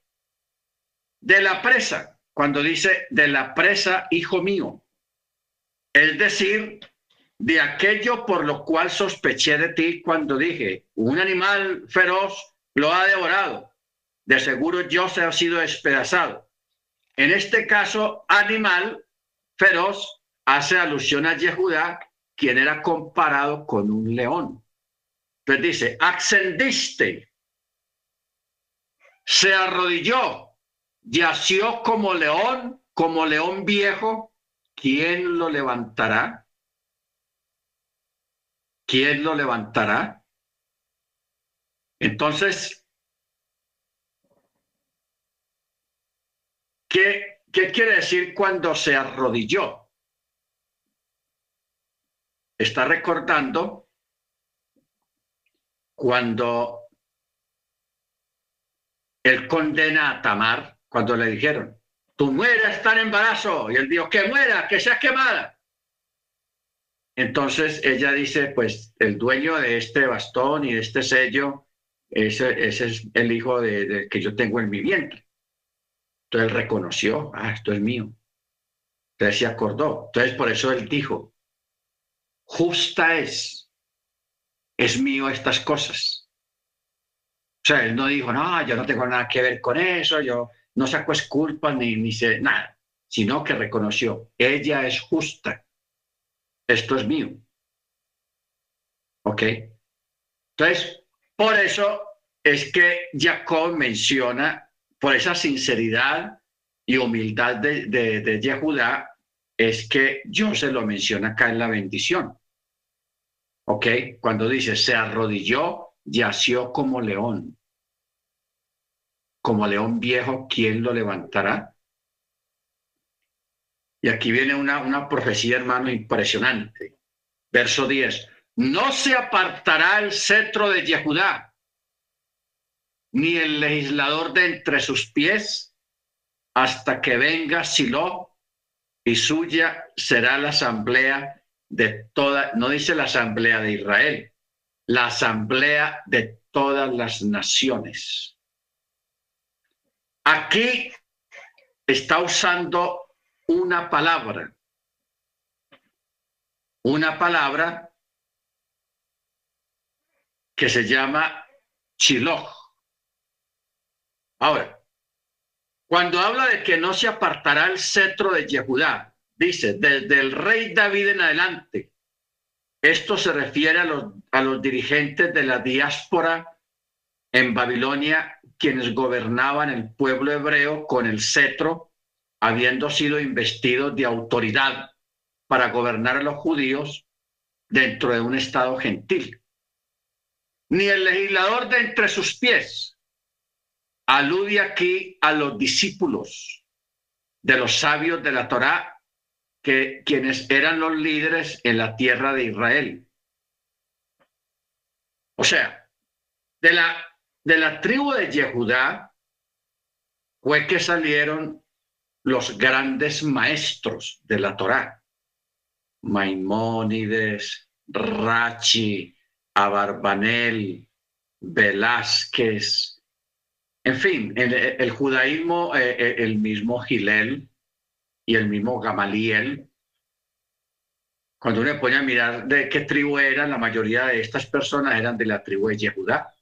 de la presa, cuando dice de la presa, hijo mío, es decir, de aquello por lo cual sospeché de ti cuando dije, un animal feroz lo ha devorado, de seguro yo se ha sido despedazado. En este caso, animal feroz hace alusión a Yehudá, quien era comparado con un león. Entonces dice, ascendiste, se arrodilló, yació como león, como león viejo, ¿quién lo levantará? ¿Quién lo levantará? Entonces, ¿qué, qué quiere decir cuando se arrodilló? Está recordando cuando él condena a Tamar, cuando le dijeron, tu muera está en embarazo, y él dijo, que muera, que sea quemada. Entonces ella dice, pues el dueño de este bastón y de este sello, ese, es el hijo de, que yo tengo en mi vientre. Entonces reconoció, ah, esto es mío. Entonces se acordó. Entonces por eso él dijo, justa es, es mío estas cosas. O sea, él no dijo, no, yo no tengo nada que ver con eso, yo no saco culpa ni, ni sé nada, sino que reconoció, ella es justa esto es mío. ¿Ok? Entonces, por eso es que Jacob menciona, por esa sinceridad y humildad de, de, es que yo se lo menciona acá en la bendición. ¿Ok? Cuando dice, se arrodilló, yació como león. Como león viejo, ¿quién lo levantará? Y aquí viene una, una profecía, hermano, impresionante. Verso 10. No se apartará el cetro de Yehudá, ni el legislador de entre sus pies, hasta que venga Silo, y suya será la asamblea de toda, no dice la asamblea de Israel, la asamblea de todas las naciones. Aquí está usando una palabra. Una palabra que se llama Shiloh. Ahora, cuando habla de que no se apartará el cetro de Yehudá, dice, desde el rey David en adelante, esto se refiere a los, a los dirigentes de la diáspora en Babilonia, quienes gobernaban el pueblo hebreo con el cetro habiendo sido investidos de autoridad para gobernar a los judíos dentro de un estado gentil. Ni el legislador de entre sus pies alude aquí a los discípulos de los sabios de la Torá, que quienes eran los líderes en la tierra de Israel. O sea, de la, de la tribu de Yehudá fue que salieron los grandes maestros de la Torá, Maimónides, Rachi, Abarbanel, Velázquez, en fin, el, el judaísmo, eh, eh, el mismo Gilel y el mismo Gamaliel, cuando uno pone a mirar de qué tribu eran, la mayoría de estas personas eran de la tribu de Yehudá.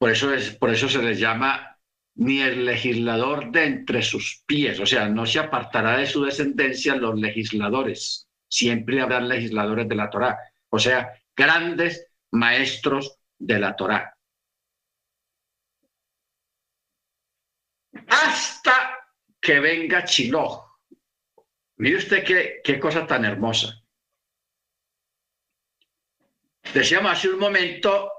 Por eso, es, por eso se les llama ni el legislador de entre sus pies, o sea, no se apartará de su descendencia los legisladores, siempre habrá legisladores de la Torá, o sea, grandes maestros de la Torá. Hasta que venga Chiló. Mire usted qué, qué cosa tan hermosa. Decíamos hace un momento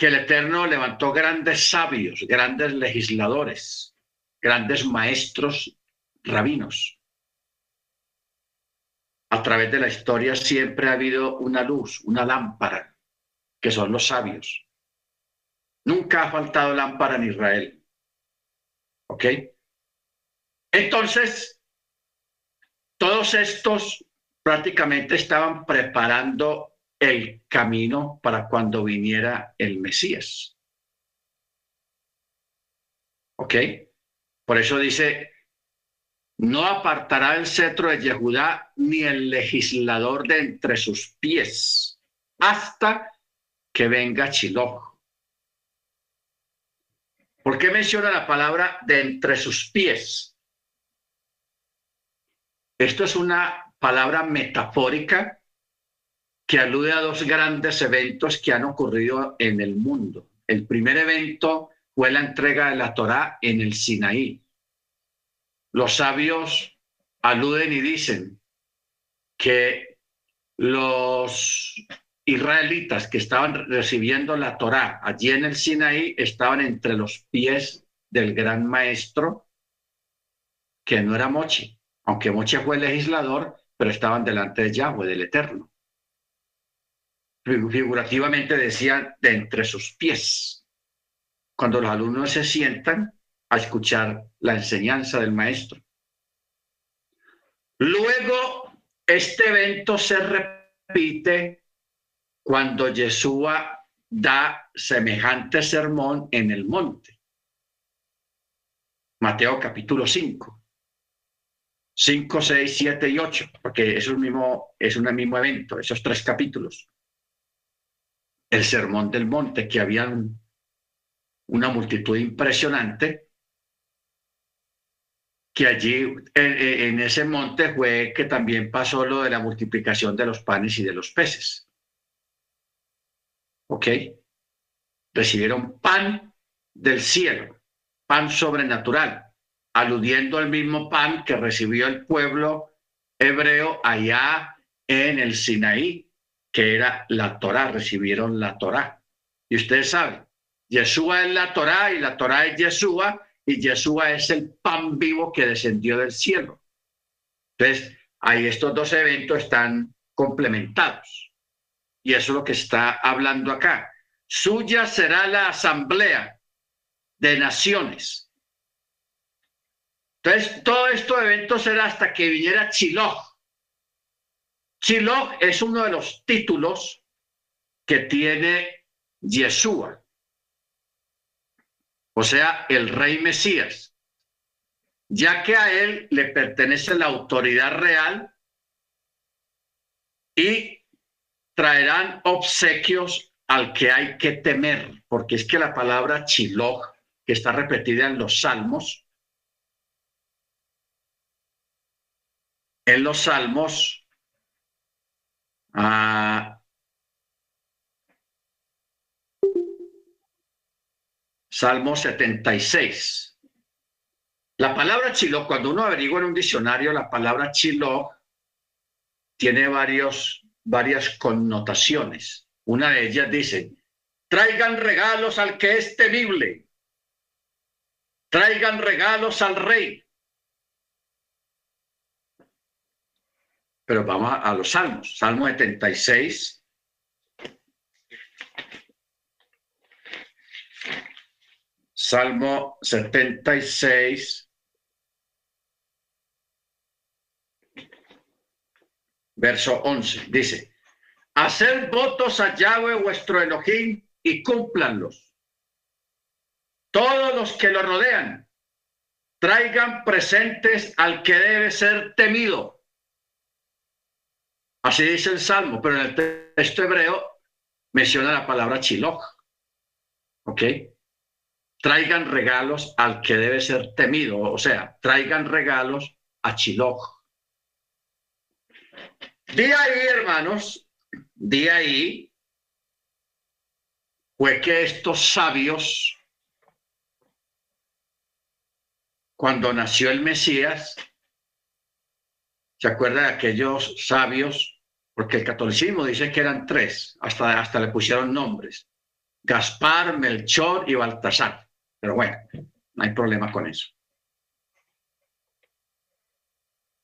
que el Eterno levantó grandes sabios, grandes legisladores, grandes maestros rabinos. A través de la historia siempre ha habido una luz, una lámpara, que son los sabios. Nunca ha faltado lámpara en Israel. ¿Ok? Entonces, todos estos prácticamente estaban preparando el camino para cuando viniera el Mesías. ¿Ok? Por eso dice, no apartará el cetro de Yehudá ni el legislador de entre sus pies hasta que venga Chiloh. ¿Por qué menciona la palabra de entre sus pies? Esto es una palabra metafórica que alude a dos grandes eventos que han ocurrido en el mundo. El primer evento fue la entrega de la Torá en el Sinaí. Los sabios aluden y dicen que los israelitas que estaban recibiendo la Torá allí en el Sinaí estaban entre los pies del gran maestro, que no era Mochi, aunque Mochi fue el legislador, pero estaban delante de Yahweh, del Eterno. Figurativamente decían de entre sus pies. Cuando los alumnos se sientan a escuchar la enseñanza del maestro. Luego, este evento se repite cuando Yeshua da semejante sermón en el monte. Mateo capítulo 5. 5, 6, 7 y 8, porque es un mismo, es un mismo evento, esos tres capítulos. El sermón del monte, que había una multitud impresionante, que allí en, ese monte fue que también pasó lo de la multiplicación de los panes y de los peces. ¿Ok? Recibieron pan del cielo, pan sobrenatural, aludiendo al mismo pan que recibió el pueblo hebreo allá en el Sinaí, que era la Torá, recibieron la Torá. Y ustedes saben, Yeshua es la Torá y la Torá es Yeshua, y Yeshua es el pan vivo que descendió del cielo. Entonces, ahí estos dos eventos están complementados. Y eso es lo que está hablando acá. Suya será la asamblea de naciones. Entonces, todo estos eventos será hasta que viniera Chiloh. Chiloh es uno de los títulos que tiene Yeshua o sea, el rey Mesías, ya que a él le pertenece la autoridad real y traerán obsequios al que hay que temer, porque es que la palabra chiloj, que está repetida en los salmos, en los salmos, ah, Salmo 76. La palabra chilo, cuando uno averigua en un diccionario, la palabra chilo tiene varios, varias connotaciones. Una de ellas dice, traigan regalos al que es temible, traigan regalos al rey. Pero vamos a, los salmos. Salmo 76, Salmo 76, verso 11, dice, hacer votos a Yahweh vuestro Elohim y cúmplanlos. Todos los que lo rodean, traigan presentes al que debe ser temido. Así dice el Salmo, pero en el texto hebreo menciona la palabra chiloh. ¿Ok? traigan regalos al que debe ser temido, o sea, traigan regalos a Chiloh. De ahí, hermanos, de ahí fue que estos sabios, cuando nació el Mesías, ¿se acuerdan de aquellos sabios? Porque el catolicismo dice que eran tres, hasta, hasta le pusieron nombres. Gaspar, Melchor y Baltasar. Pero bueno, no hay problema con eso.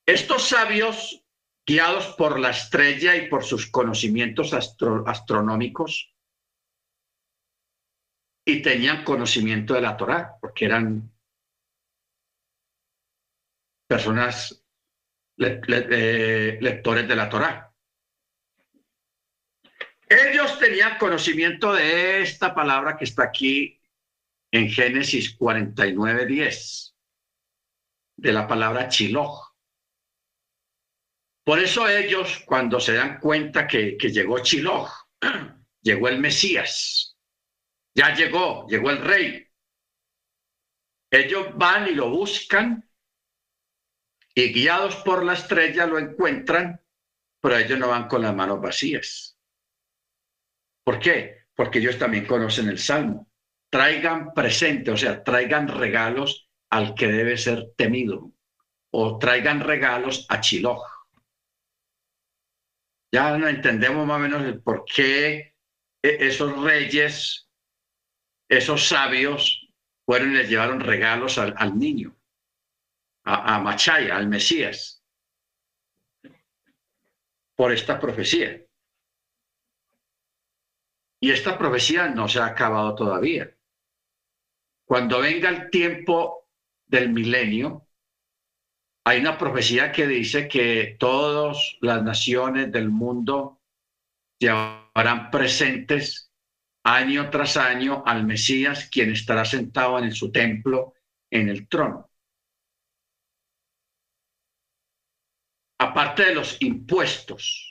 Estos sabios, guiados por la estrella y por sus conocimientos astronómicos, y tenían conocimiento de la Torá, porque eran personas eh, lectores de la Torá. Ellos tenían conocimiento de esta palabra que está aquí en Génesis 49, 10, de la palabra Chiloh. Por eso ellos, cuando se dan cuenta que, que llegó Chiloh, llegó el Mesías, ya llegó, llegó el rey, ellos van y lo buscan y guiados por la estrella lo encuentran, pero ellos no van con las manos vacías. ¿Por qué? Porque ellos también conocen el Salmo traigan presente, o sea, traigan regalos al que debe ser temido, o traigan regalos a Chiloh. Ya no entendemos más o menos por qué e, esos reyes, esos sabios, fueron y les llevaron regalos al, niño, a, a Machaya, al Mesías, por esta profecía. Y esta profecía no se ha acabado todavía. Cuando venga el tiempo del milenio, hay una profecía que dice que todas las naciones del mundo llevarán presentes año tras año al Mesías, quien estará sentado en su templo, en el trono. Aparte de los impuestos,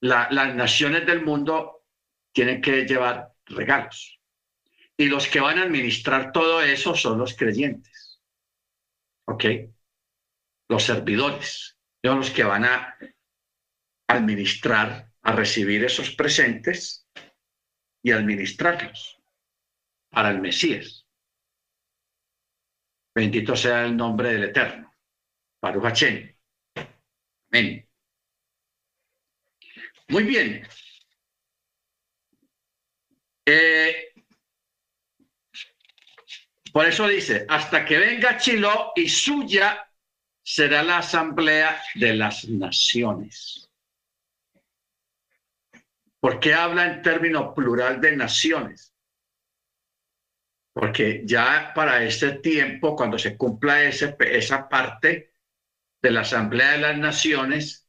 las naciones del mundo tienen que llevar regalos. Y los que van a administrar todo eso son los creyentes. ¿Ok? Los servidores. Son los que van a administrar, a recibir esos presentes y administrarlos para el Mesías. Bendito sea el nombre del Eterno. Baruch. Amén. Muy bien. Eh, por eso dice, hasta que venga Chilo y suya será la asamblea de las naciones. ¿Por qué habla en término plural de naciones? Porque ya para este tiempo, cuando se cumpla ese, esa parte de la asamblea de las naciones,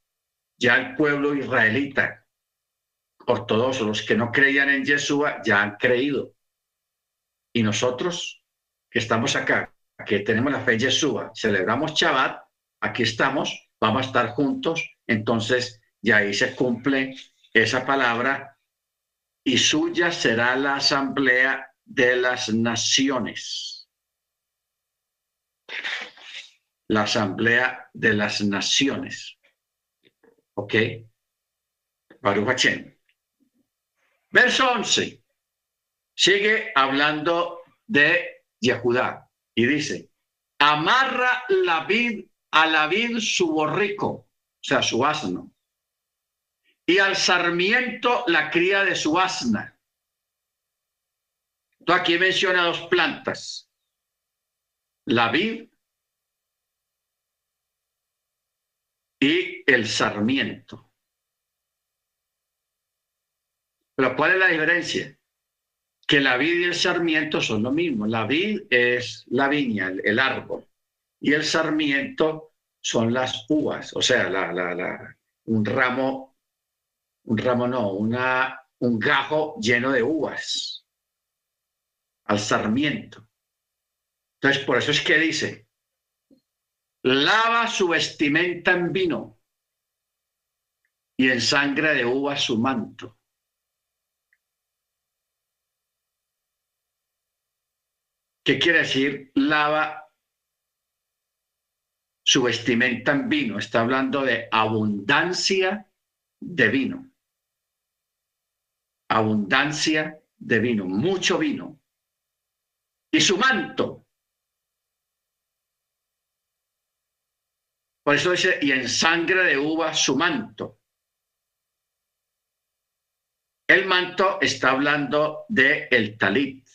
ya el pueblo israelita ortodoxo, los que no creían en Yeshua, ya han creído. Y nosotros que estamos acá, que tenemos la fe en Yeshua, celebramos Shabbat, aquí estamos, vamos a estar juntos, entonces ya ahí se cumple esa palabra y suya será la asamblea de las naciones. La asamblea de las naciones. ¿Ok? Baruch Hashem. Verso 11. Sigue hablando de Yehudá y dice, amarra la vid a la vid su borrico, o sea, su asno, y al sarmiento la cría de su asna. Tú aquí menciona dos plantas, la vid y el sarmiento. Pero ¿cuál es la diferencia? que la vid y el sarmiento son lo mismo. La vid es la viña, el, árbol, y el sarmiento son las uvas, o sea, la, un ramo, un ramo no, una, un gajo lleno de uvas al sarmiento. Entonces, por eso es que dice, lava su vestimenta en vino y en sangre de uva su manto. ¿Qué quiere decir lava su vestimenta en vino? Está hablando de abundancia de vino. Abundancia de vino, mucho vino. Y su manto. Por eso dice, y en sangre de uva su manto. El manto está hablando de el talit.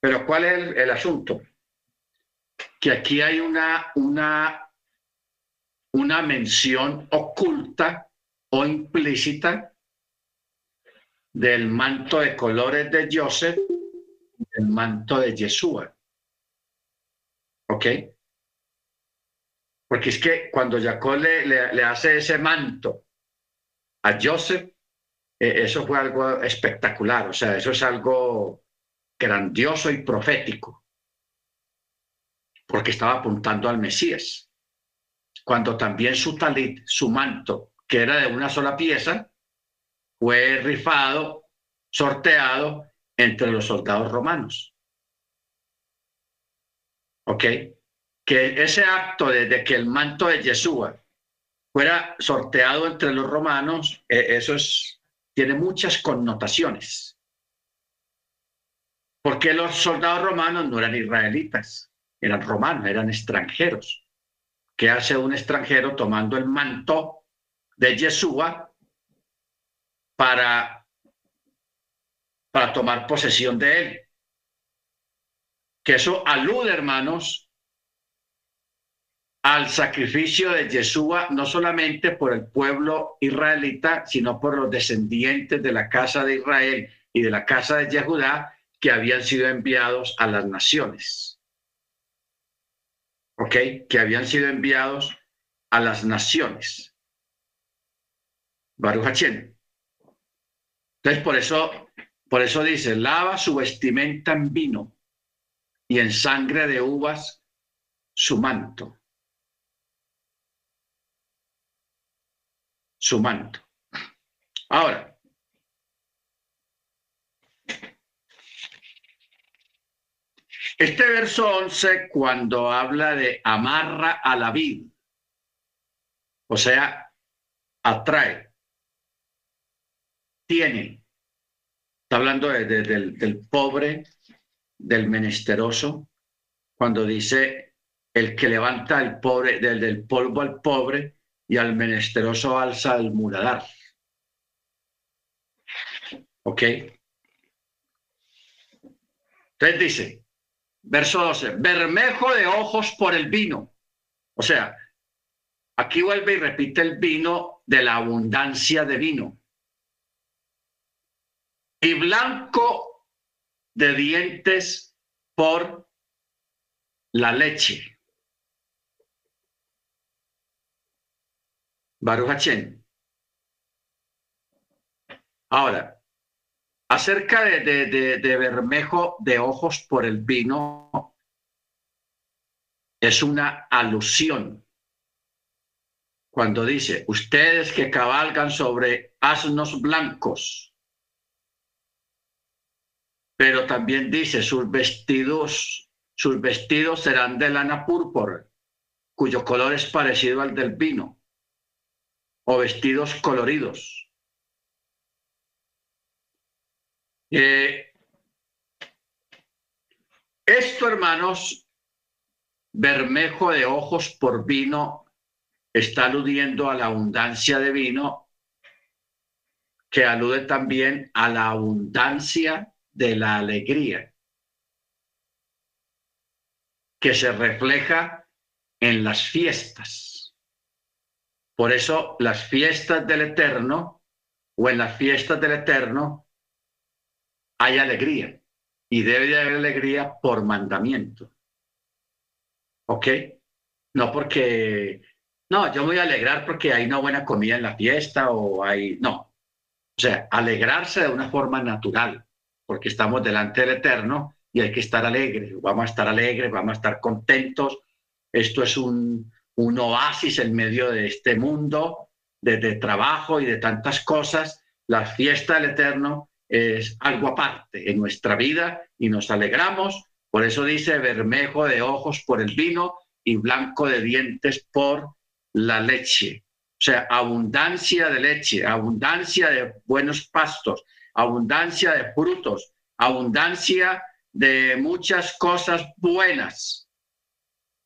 Pero ¿cuál es el, asunto? Que aquí hay una, una, una mención oculta o implícita del manto de colores de Joseph del manto de Yeshua. ¿Ok? Porque es que cuando Jacob le, le, hace ese manto a Joseph, eh, eso fue algo espectacular, o sea, eso es algo grandioso y profético, porque estaba apuntando al Mesías. Cuando también su talit, su manto, que era de una sola pieza, fue rifado, sorteado entre los soldados romanos. ¿Ok? Que ese acto de, que el manto de Yeshua fuera sorteado entre los romanos, eh, eso es, tiene muchas connotaciones porque los soldados romanos no eran israelitas, eran romanos, eran extranjeros. que hace un extranjero tomando el manto de Yeshua para, para tomar posesión de él. Que eso alude, hermanos, al sacrificio de Yeshua, no solamente por el pueblo israelita, sino por los descendientes de la casa de Israel y de la casa de Yehudá que habían sido enviados a las naciones. ¿Ok? Que habían sido enviados a las naciones. Baruch Entonces, por eso, por eso dice, lava su vestimenta en vino y en sangre de uvas su manto. Su manto. Ahora, Este verso 11, cuando habla de amarra a la vid, o sea, atrae, tiene, está hablando del, pobre, del menesteroso, cuando dice el que levanta al pobre, del, del polvo al pobre y al menesteroso alza al muradar. ¿Ok? Entonces dice, Verso 12, bermejo de ojos por el vino. O sea, aquí vuelve y repite el vino de la abundancia de vino. Y blanco de dientes por la leche. Baruch Ahora, Acerca de, de, Bermejo de ojos por el vino, es una alusión. Cuando dice, ustedes que cabalgan sobre asnos blancos, pero también dice, sus vestidos, sus vestidos serán de lana púrpura, cuyo color es parecido al del vino, o vestidos coloridos Eh, esto, hermanos, Bermejo de ojos por vino está aludiendo a la abundancia de vino, que alude también a la abundancia de la alegría, que se refleja en las fiestas. Por eso las fiestas del Eterno, o en las fiestas del Eterno, hay alegría y debe de haber alegría por mandamiento. ¿Ok? No porque, no, yo me voy a alegrar porque hay una buena comida en la fiesta o hay, no. O sea, alegrarse de una forma natural, porque estamos delante del Eterno y hay que estar alegres, vamos a estar alegres, vamos a estar contentos. Esto es un, un oasis en medio de este mundo de, trabajo y de tantas cosas. La fiesta del Eterno es algo aparte en nuestra vida y nos alegramos. Por eso dice bermejo de ojos por el vino y blanco de dientes por la leche. O sea, abundancia de leche, abundancia de buenos pastos, abundancia de frutos, abundancia de muchas cosas buenas.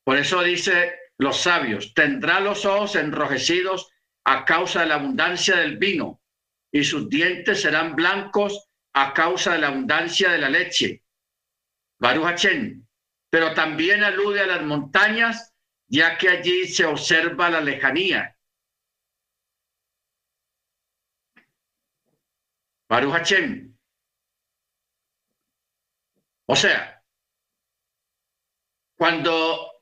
Por eso dice los sabios, tendrá los ojos enrojecidos a causa de la abundancia del vino y sus dientes serán blancos a causa de la abundancia de la leche. Baruch Pero también alude a las montañas, ya que allí se observa la lejanía. Baruch O sea, cuando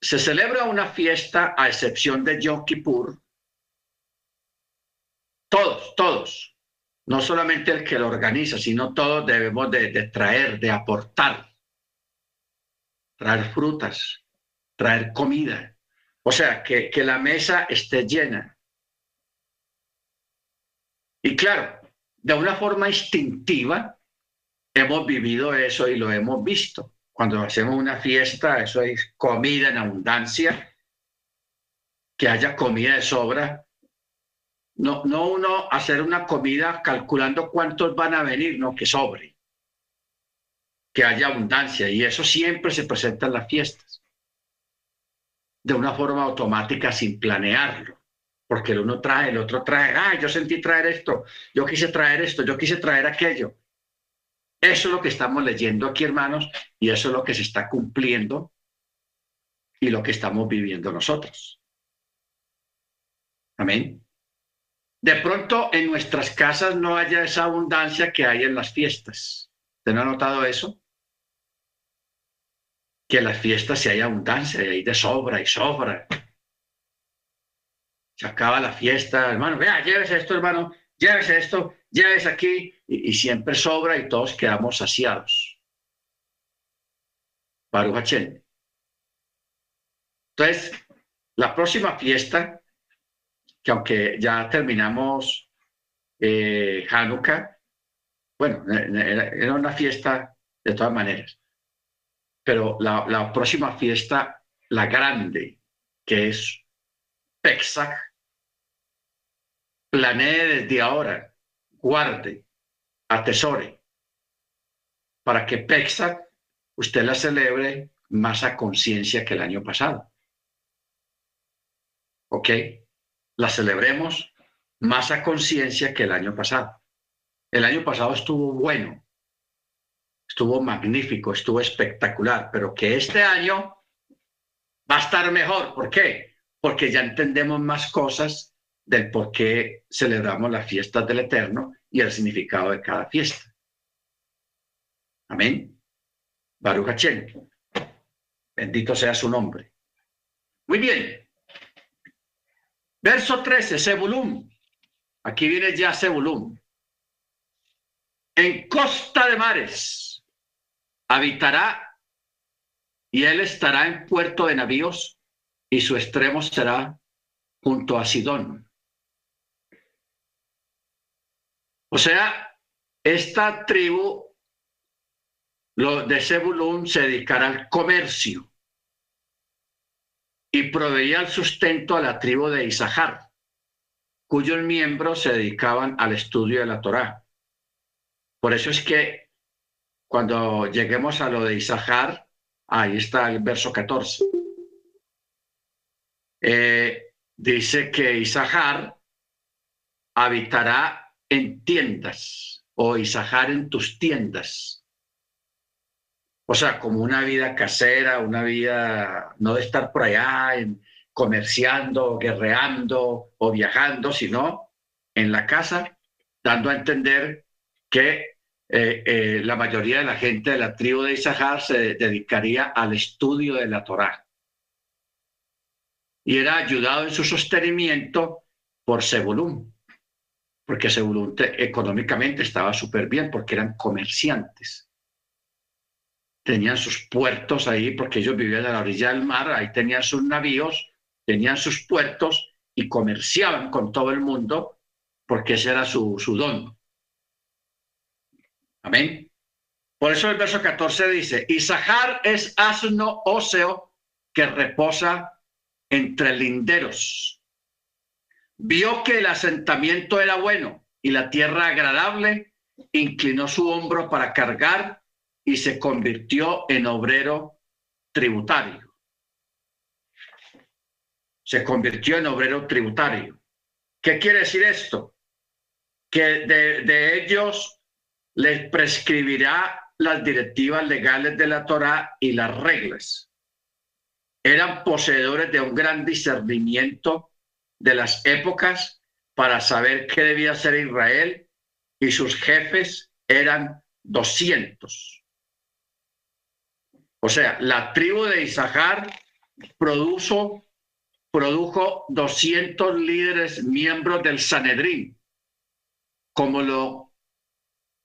se celebra una fiesta, a excepción de Yom Kippur, todos, todos, no solamente el que lo organiza, sino todos debemos de, traer, de aportar, traer frutas, traer comida. O sea, que, que la mesa esté llena. Y claro, de una forma instintiva, hemos vivido eso y lo hemos visto. Cuando hacemos una fiesta, eso es comida en abundancia, que haya comida de sobra, no, no uno hacer una comida calculando cuántos van a venir, no, que sobre, que haya abundancia. Y eso siempre se presenta en las fiestas. de una forma automática sin planearlo, porque el uno trae, el otro trae, ah, yo sentí traer esto, yo quise traer esto, yo quise traer aquello. Eso es lo que estamos leyendo aquí, hermanos, y eso es lo que se está cumpliendo y lo que estamos viviendo nosotros. Amén. De pronto en nuestras casas no haya esa abundancia que hay en las fiestas. ¿Usted no ha notado eso? Que en las fiestas si hay abundancia, y hay de sobra y sobra. Se acaba la fiesta, hermano, vea, llévese esto, hermano, llévese esto, llévese aquí, y, siempre sobra y todos quedamos saciados. Baruch Entonces, la próxima fiesta que aunque ya terminamos eh, Hanukkah, bueno, era, una fiesta de todas maneras, pero la, próxima fiesta, la grande, que es Pesach, planee desde ahora, guarde, atesore, para que Pesach usted la celebre más a conciencia que el año pasado. ¿Ok? la celebremos más a conciencia que el año pasado. El año pasado estuvo bueno, estuvo magnífico, estuvo espectacular, pero que este año va a estar mejor. ¿Por qué? Porque ya entendemos más cosas del por qué celebramos las fiestas del Eterno y el significado de cada fiesta. Amén. Baruch Hashem. Bendito sea su nombre. Muy bien. Verso 13, Sebulum. Aquí viene ya Sebulum. En costa de mares habitará y él estará en puerto de navíos y su extremo será junto a Sidón. O sea, esta tribu lo de Sebulum se dedicará al comercio y proveía el sustento a la tribu de Isahar, cuyos miembros se dedicaban al estudio de la Torá. Por eso es que cuando lleguemos a lo de Isahar, ahí está el verso 14. Eh, dice que Isahar habitará en tiendas o Isahar en tus tiendas o sea, como una vida casera, una vida no de estar por allá comerciando, guerreando o viajando, sino en la casa, dando a entender que eh, eh, la mayoría de la gente de la tribu de Isahar se dedicaría al estudio de la Torá. Y era ayudado en su sostenimiento por Sebulún, porque Sebulún económicamente estaba súper bien, porque eran comerciantes tenían sus puertos ahí, porque ellos vivían a la orilla del mar, ahí tenían sus navíos, tenían sus puertos y comerciaban con todo el mundo, porque ese era su, su don. Amén. Por eso el verso 14 dice, Isahar es asno óseo que reposa entre linderos. Vio que el asentamiento era bueno y la tierra agradable, inclinó su hombro para cargar y se convirtió en obrero tributario. Se convirtió en obrero tributario. ¿Qué quiere decir esto? Que de, ellos les prescribirá las directivas legales de la Torá y las reglas. Eran poseedores de un gran discernimiento de las épocas para saber qué debía ser Israel y sus jefes eran 200. O sea, la tribu de Isahar produjo, produjo 200 líderes miembros del Sanedrín, como lo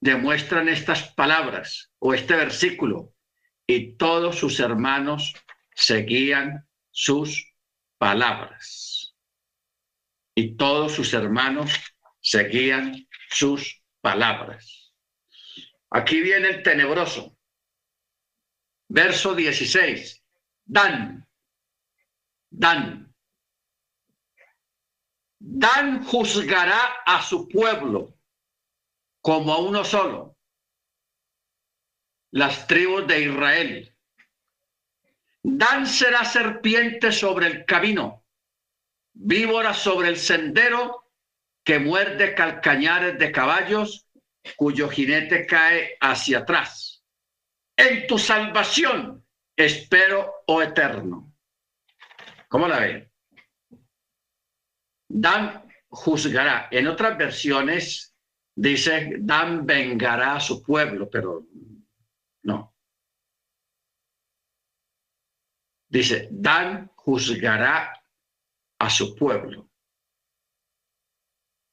demuestran estas palabras o este versículo, y todos sus hermanos seguían sus palabras. Y todos sus hermanos seguían sus palabras. Aquí viene el tenebroso verso 16. Dan, Dan. Dan juzgará a su pueblo como a uno solo, las tribus de Israel. Dan será serpiente sobre el camino, víbora sobre el sendero, que muerde calcañares de caballos, cuyo jinete cae hacia atrás. En tu salvación espero, oh eterno. ¿Cómo la ven? Dan juzgará. En otras versiones dice, Dan vengará a su pueblo, pero no. Dice, Dan juzgará a su pueblo.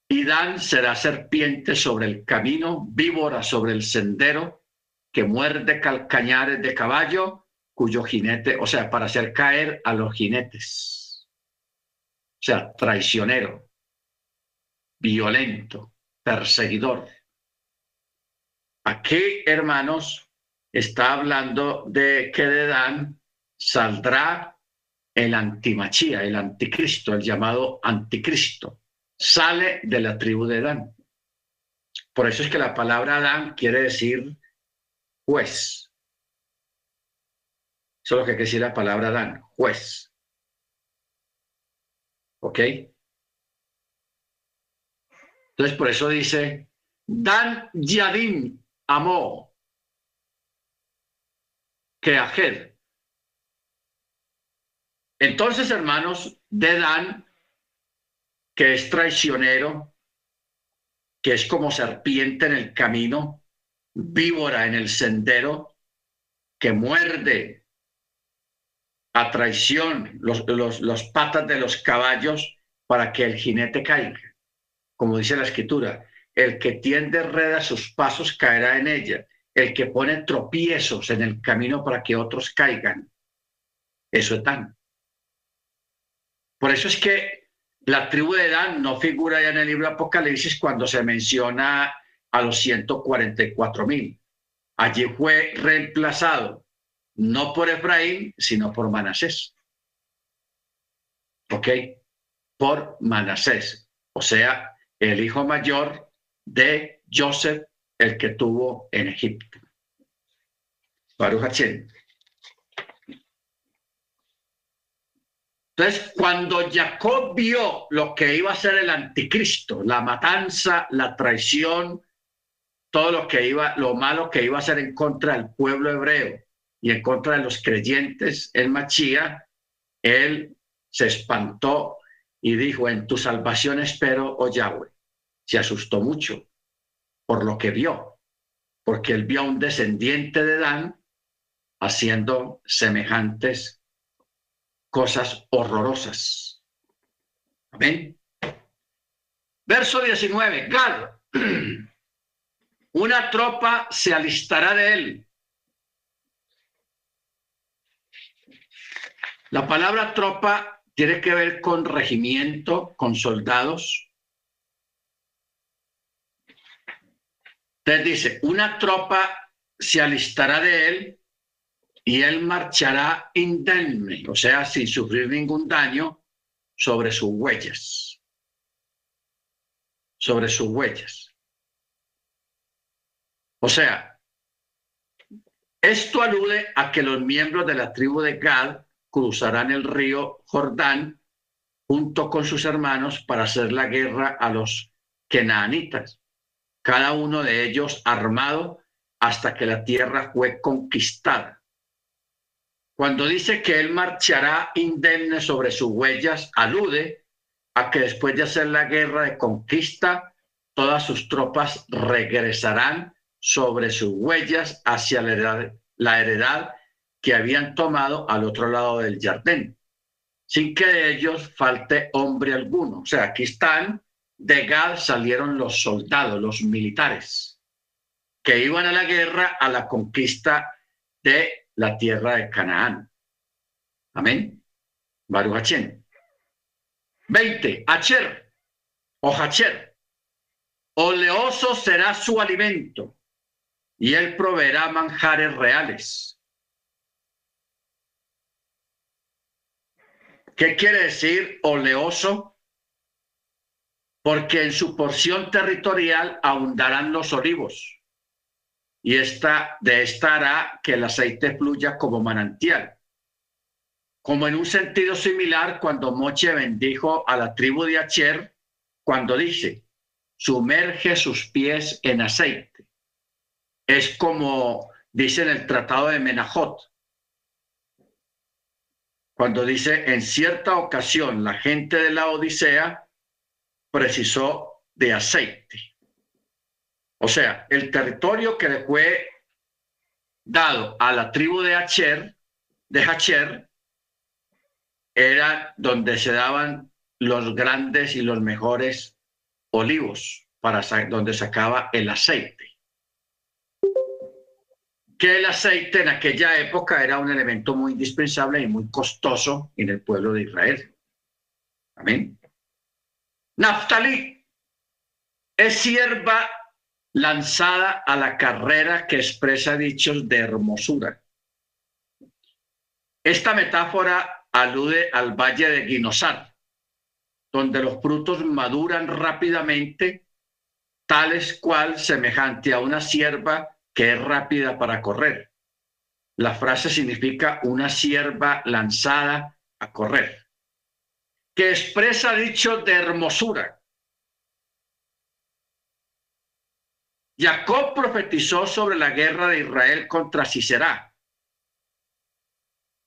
Y Dan será serpiente sobre el camino, víbora sobre el sendero, que muerde calcañares de caballo, cuyo jinete, o sea, para hacer caer a los jinetes. O sea, traicionero, violento, perseguidor. Aquí, hermanos, está hablando de que de Dan saldrá el antimachía, el anticristo, el llamado anticristo. Sale de la tribu de Dan. Por eso es que la palabra Dan quiere decir juez. Eso es lo que quiere decir la palabra Dan, juez. ¿Ok? Entonces, por eso dice, Dan Yadim amó que Ajed entonces, hermanos, de Dan, que es traicionero, que es como serpiente en el camino, víbora en el sendero, que muerde a traición los, patas de los caballos para que el jinete caiga. Como dice la escritura, el que tiende red a sus pasos caerá en ella, el que pone tropiezos en el camino para que otros caigan. Eso es tan. Por eso es que la tribu de Dan no figura ya en el libro Apocalipsis cuando se menciona a los 144 mil. Allí fue reemplazado no por Efraín, sino por Manasés. ¿Ok? Por Manasés, o sea, el hijo mayor de Joseph, el que tuvo en Egipto. Baruch Entonces, cuando Jacob vio lo que iba a ser el anticristo, la matanza, la traición, todo lo que iba, lo malo que iba a ser en contra del pueblo hebreo y en contra de los creyentes en Machía, él se espantó y dijo, en tu salvación espero, oh Yahweh. Se asustó mucho por lo que vio, porque él vio a un descendiente de Dan haciendo semejantes cosas horrorosas. Amén. Verso 19, Gad, una tropa se alistará de él. La palabra tropa tiene que ver con regimiento, con soldados. Entonces dice, una tropa se alistará de él y él marchará indemne, o sea, sin sufrir ningún daño sobre sus huellas. Sobre sus huellas. O sea, esto alude a que los miembros de la tribu de Gad cruzarán el río Jordán junto con sus hermanos para hacer la guerra a los kenaanitas, cada uno de ellos armado hasta que la tierra fue conquistada. Cuando dice que él marchará indemne sobre sus huellas, alude a que después de hacer la guerra de conquista, todas sus tropas regresarán sobre sus huellas hacia la heredad, que habían tomado al otro lado del jardín, sin que de ellos falte hombre alguno. O sea, aquí están, de Gad salieron los soldados, los militares, que iban a la guerra, a la conquista de la tierra de Canaán. Amén. Baruch Hachem. 20. Acher o Hacher. Oleoso será su alimento y él proveerá manjares reales. ¿Qué quiere decir oleoso? Porque en su porción territorial abundarán los olivos y esta, de esta hará que el aceite fluya como manantial. como en un sentido similar cuando Moche bendijo a la tribu de Acher, cuando dice, sumerge sus pies en aceite. Es como dice en el Tratado de Menajot, cuando dice, en cierta ocasión la gente de la Odisea precisó de aceite. O sea, el territorio que le fue dado a la tribu de Acher, de Hacher, era donde se daban los grandes y los mejores olivos, para donde sacaba el aceite. Que el aceite en aquella época era un elemento muy indispensable y muy costoso en el pueblo de Israel. Amén. Naftali es sierva lanzada a la carrera que expresa dichos de hermosura. Esta metáfora alude al valle de Guinosar, donde los frutos maduran rápidamente, tales cual semejante a una sierva que es rápida para correr. La frase significa una sierva lanzada a correr, que expresa dicho de hermosura. Jacob profetizó sobre la guerra de Israel contra Sisera,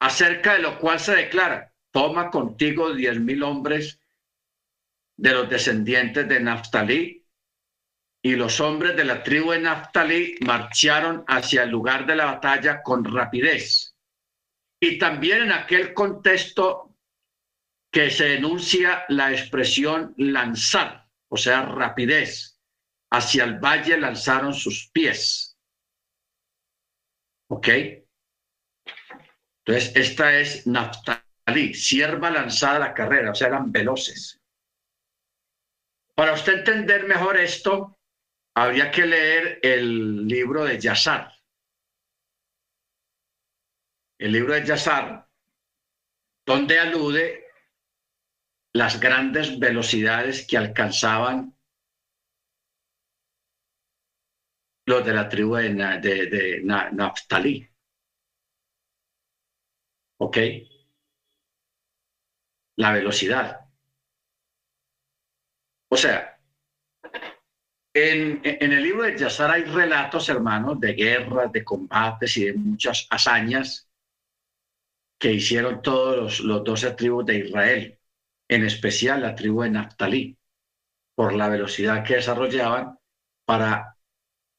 acerca de lo cual se declara, toma contigo diez mil hombres de los descendientes de Naftalí, y los hombres de la tribu de Naftalí marcharon hacia el lugar de la batalla con rapidez. Y también en aquel contexto que se enuncia la expresión lanzar, o sea, rapidez. Hacia el valle lanzaron sus pies. ¿Ok? Entonces, esta es Naftali, sierva lanzada a la carrera, o sea, eran veloces. Para usted entender mejor esto, habría que leer el libro de Yazar. El libro de Yazar, donde alude las grandes velocidades que alcanzaban los de la tribu de, de, Naftali. ¿Ok? La velocidad. O sea, en, en, el libro de Yazar hay relatos, hermanos, de guerras, de combates y de muchas hazañas que hicieron todos los, los doce tribus de Israel, en especial la tribu de Naftali, por la velocidad que desarrollaban para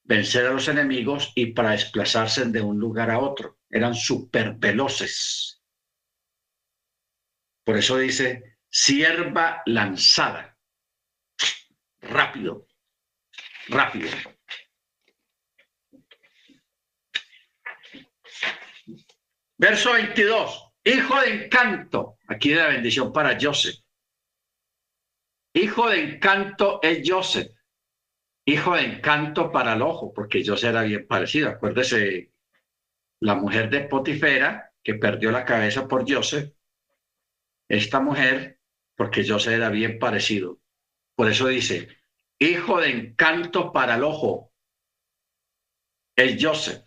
vencer a los enemigos y para desplazarse de un lugar a otro. Eran súper veloces. Por eso dice, sierva lanzada. Rápido, rápido. Verso 22. Hijo de encanto. Aquí la bendición para Joseph. Hijo de encanto es Joseph. Hijo de encanto para el ojo, porque Joseph era bien parecido. Acuérdese, la mujer de Potifera, que perdió la cabeza por Joseph, esta mujer, porque José era bien parecido. Por eso dice, hijo de encanto para el ojo, es Joseph.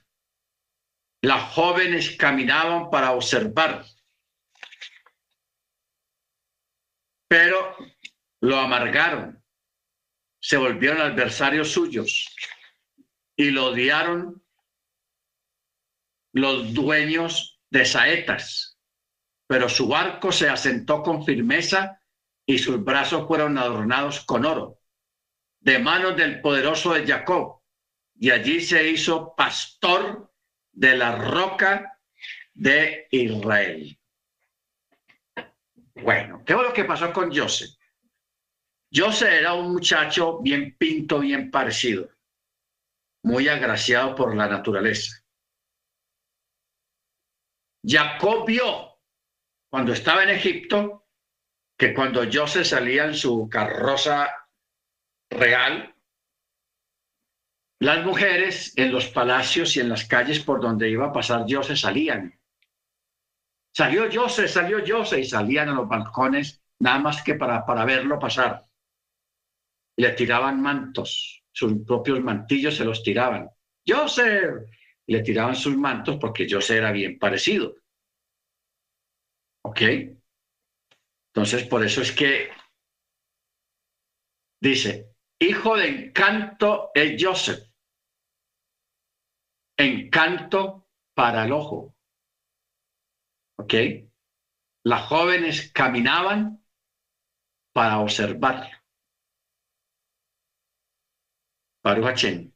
Las jóvenes caminaban para observar, pero lo amargaron, se volvieron adversarios suyos y lo odiaron los dueños de saetas pero su barco se asentó con firmeza y sus brazos fueron adornados con oro, de manos del poderoso de Jacob, y allí se hizo pastor de la roca de Israel. Bueno, ¿qué fue lo que pasó con Joseph? Joseph era un muchacho bien pinto, bien parecido, muy agraciado por la naturaleza. Jacob vio cuando estaba en Egipto, que cuando José salía en su carroza real, las mujeres en los palacios y en las calles por donde iba a pasar José salían. Salió José, salió José y salían a los balcones nada más que para, para verlo pasar. Le tiraban mantos, sus propios mantillos se los tiraban. José, le tiraban sus mantos porque José era bien parecido. ¿Ok? Entonces, por eso es que dice, hijo de encanto es Joseph. Encanto para el ojo. ¿Ok? Las jóvenes caminaban para observarlo. Baruch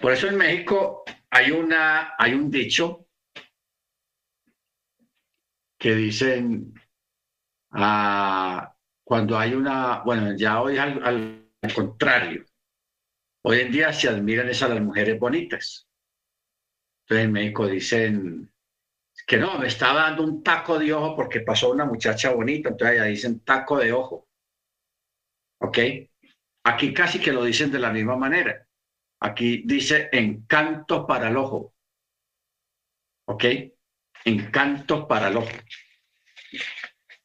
Por eso en México hay, una, hay un dicho que dicen ah, cuando hay una, bueno, ya hoy al, al, contrario, hoy en día se admiran esas las mujeres bonitas. Entonces en México dicen que no, me estaba dando un taco de ojo porque pasó una muchacha bonita, entonces ya dicen taco de ojo. ¿Ok? Aquí casi que lo dicen de la misma manera. Aquí dice encanto para el ojo. ¿Ok? Encanto para el ojo.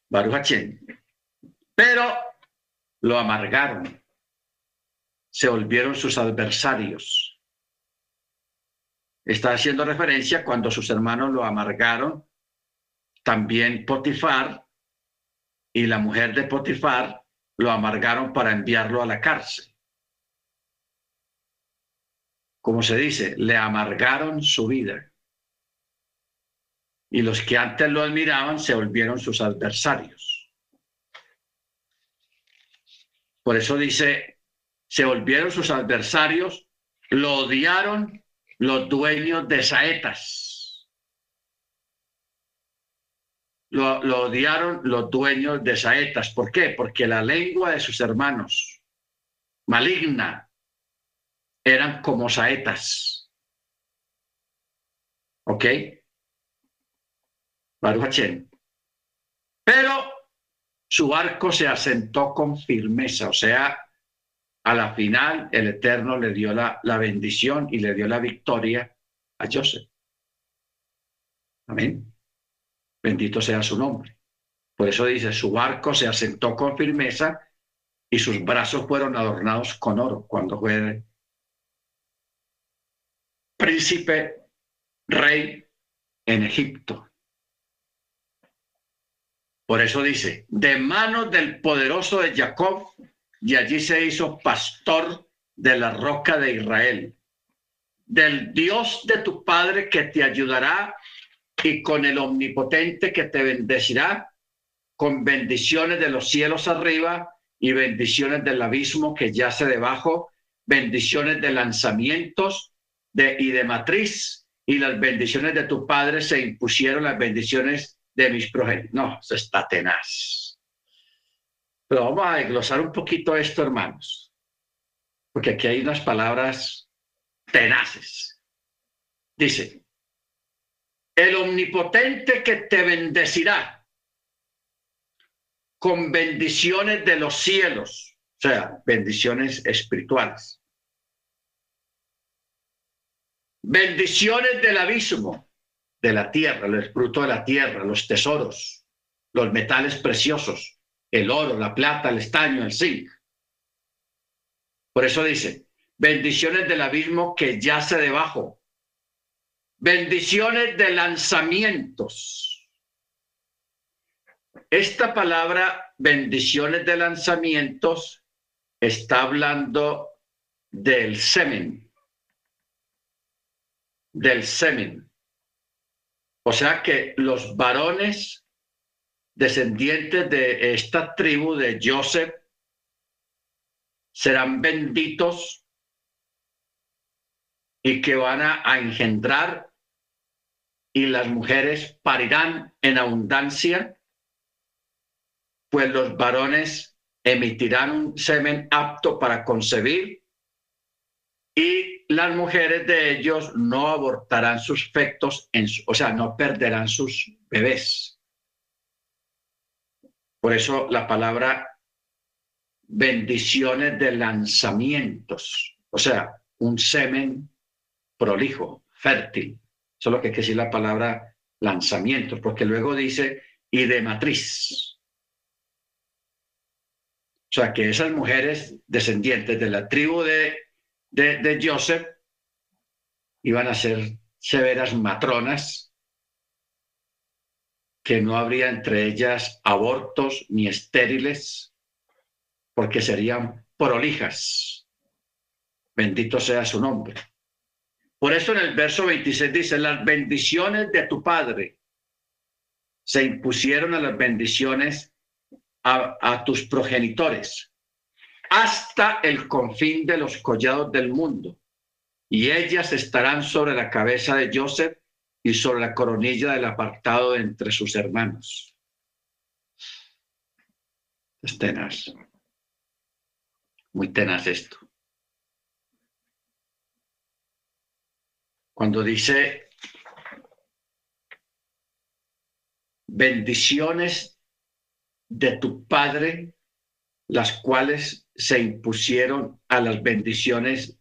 Baruch Pero lo amargaron. Se volvieron sus adversarios. Está haciendo referencia cuando sus hermanos lo amargaron. También Potifar y la mujer de Potifar lo amargaron para enviarlo a la cárcel. Como se dice, le amargaron su vida. Y los que antes lo admiraban se volvieron sus adversarios. Por eso dice, se volvieron sus adversarios, lo odiaron los dueños de saetas lo, odiaron los dueños de saetas. ¿Por qué? Porque la lengua de sus hermanos, maligna, eran como saetas. ¿Ok? Baruch Pero su arco se asentó con firmeza, o sea, a la final el Eterno le dio la, la bendición y le dio la victoria a Joseph. Amén. Bendito sea su nombre. Por eso dice, su barco se asentó con firmeza y sus brazos fueron adornados con oro cuando fue príncipe, rey en Egipto. Por eso dice, de manos del poderoso de Jacob, y allí se hizo pastor de la roca de Israel, del Dios de tu Padre que te ayudará y con el omnipotente que te bendecirá con bendiciones de los cielos arriba y bendiciones del abismo que yace debajo, bendiciones de lanzamientos de, y de matriz, y las bendiciones de tu padre se impusieron las bendiciones de mis progenitos. No, eso está tenaz. Pero vamos a desglosar un poquito esto, hermanos, porque aquí hay unas palabras tenaces. Dice, el omnipotente que te bendecirá con bendiciones de los cielos, o sea, bendiciones espirituales. Bendiciones del abismo, de la tierra, el fruto de la tierra, los tesoros, los metales preciosos, el oro, la plata, el estaño, el zinc. Por eso dice, bendiciones del abismo que yace debajo, bendiciones de lanzamientos. Esta palabra bendiciones de lanzamientos está hablando del semen, del semen. O sea que los varones descendientes de esta tribu de Joseph serán benditos y que van a, engendrar y las mujeres parirán en abundancia, pues los varones emitirán un semen apto para concebir y las mujeres de ellos no abortarán sus fectos, en o sea, no perderán sus bebés. Por eso la palabra bendiciones de lanzamientos, o sea, un semen prolijo, fértil. Solo que hay que decir la palabra lanzamientos, porque luego dice y de matriz. O sea, que esas mujeres descendientes de la tribu de, de, de Joseph iban a ser severas matronas, que no habría entre ellas abortos ni estériles, porque serían prolijas. Bendito sea su nombre. Por eso en el verso 26 dice, las bendiciones de tu Padre se impusieron a las bendiciones a, tus progenitores hasta el confín de los collados del mundo, y ellas estarán sobre la cabeza de Joseph y sobre la coronilla del apartado entre sus hermanos. Es tenaz, muy tenaz esto. Cuando dice bendiciones de tu Padre, las cuales se impusieron a las bendiciones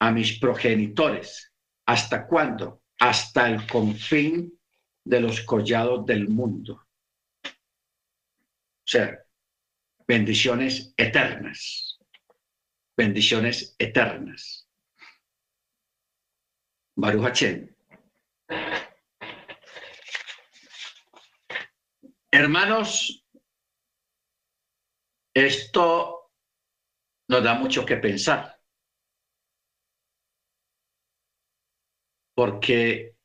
a mis progenitores. ¿Hasta cuándo? Hasta el confín de los collados del mundo. O sea, bendiciones eternas. Bendiciones eternas. Baruch Hermanos, esto nos da mucho que pensar, porque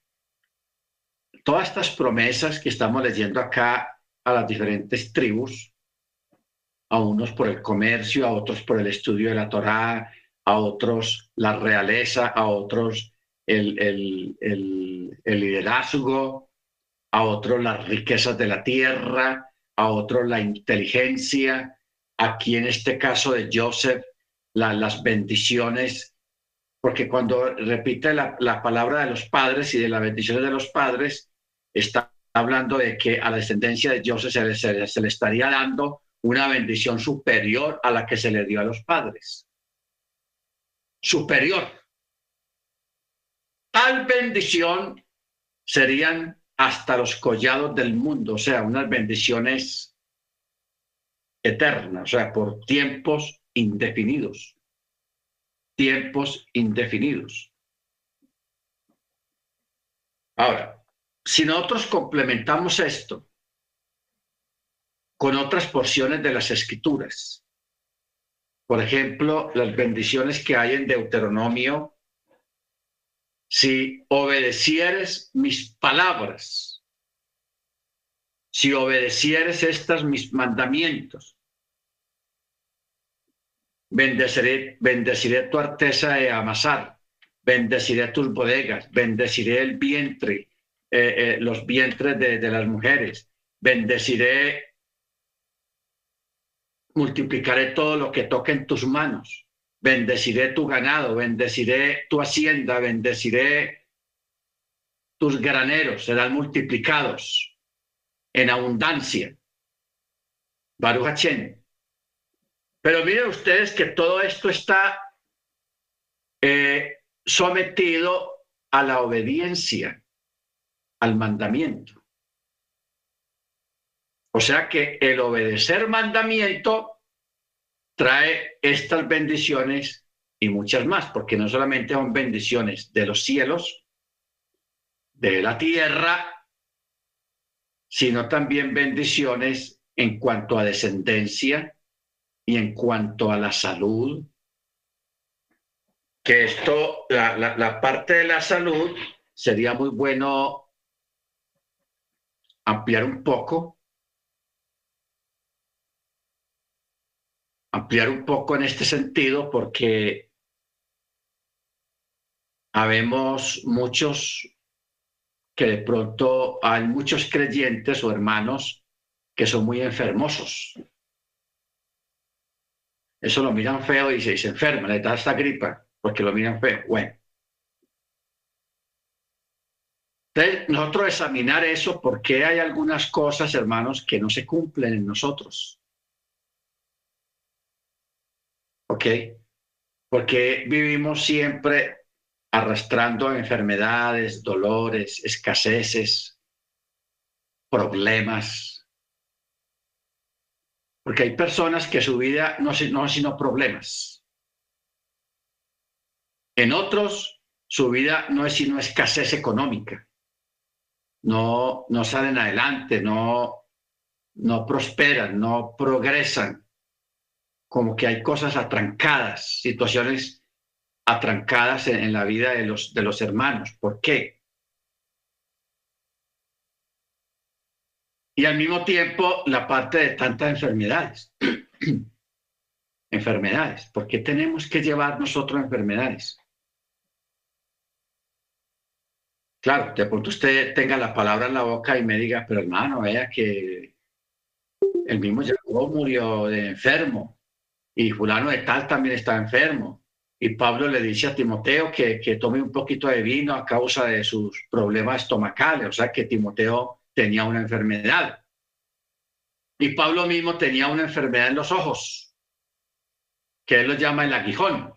todas estas promesas que estamos leyendo acá a las diferentes tribus, a unos por el comercio, a otros por el estudio de la Torá, a otros la realeza, a otros el, liderazgo, a otros las riquezas de la tierra, a otros la inteligencia, aquí en este caso de Joseph, las bendiciones, porque cuando repite la, palabra de los padres y de las bendiciones de los padres, está hablando de que a la descendencia de Joseph se se le estaría dando una bendición superior a la que se le dio a los padres. Superior. Tal bendición serían hasta los collados del mundo, o sea, unas bendiciones eternas, o sea, por tiempos indefinidos. Tiempos indefinidos. Ahora, si nosotros complementamos esto con otras porciones de las escrituras, por ejemplo, las bendiciones que hay en Deuteronomio si obedecieres mis palabras, si obedecieres estas mis mandamientos, bendeciré, bendeciré tu arteza de amasar, bendeciré tus bodegas, bendeciré el vientre, eh, eh, los vientres de, de las mujeres, bendeciré, multiplicaré todo lo que toque en tus manos bendeciré tu ganado, bendeciré tu hacienda, bendeciré tus graneros, serán multiplicados en abundancia. Baruch Pero miren ustedes que todo esto está eh, sometido a la obediencia, al mandamiento. O sea que el obedecer mandamiento trae estas bendiciones y muchas más, porque no solamente son bendiciones de los cielos, de la tierra, sino también bendiciones en cuanto a descendencia y en cuanto a la salud. Que esto, la, la parte de la salud, sería muy bueno ampliar un poco ampliar un poco en este sentido porque habemos muchos que de pronto hay muchos creyentes o hermanos que son muy enfermosos. Eso lo miran feo y se, se enferma, le da esta gripa porque lo miran feo. Bueno. Entonces, nosotros examinar eso porque hay algunas cosas, hermanos, que no se cumplen en nosotros. ¿Ok? Porque vivimos siempre arrastrando enfermedades, dolores, escaseces, problemas. Porque hay personas que su vida no, no es sino problemas. En otros, su vida no es sino escasez económica. no, no salen adelante, no, no prosperan, no progresan, como que hay cosas atrancadas, situaciones atrancadas en, la vida de los, de los hermanos. ¿Por qué? Y al mismo tiempo la parte de tantas enfermedades. enfermedades. ¿Por qué tenemos que llevar nosotros enfermedades? Claro, de pronto usted tenga la palabra en la boca y me diga, pero hermano, vea que el mismo Jacob murió de enfermo y fulano de tal también está enfermo. Y Pablo le dice a Timoteo que, que tome un poquito de vino a causa de sus problemas estomacales, o sea que Timoteo tenía una enfermedad. Y Pablo mismo tenía una enfermedad en los ojos, que él lo llama el aguijón,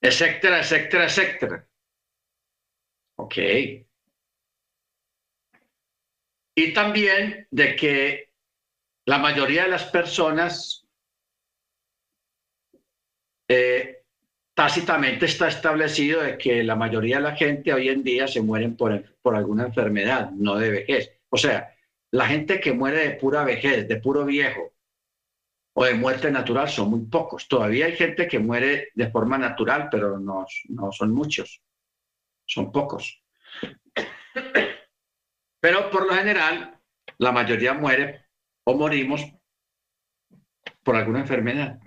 etcétera, etcétera, etcétera. Ok. Y también de que la mayoría de las personas eh, tácitamente está establecido de que la mayoría de la gente hoy en día se mueren por, por alguna enfermedad, no de vejez. O sea, la gente que muere de pura vejez, de puro viejo o de muerte natural son muy pocos. Todavía hay gente que muere de forma natural, pero no, no son muchos son pocos. Pero por lo general, la mayoría muere o morimos por alguna enfermedad.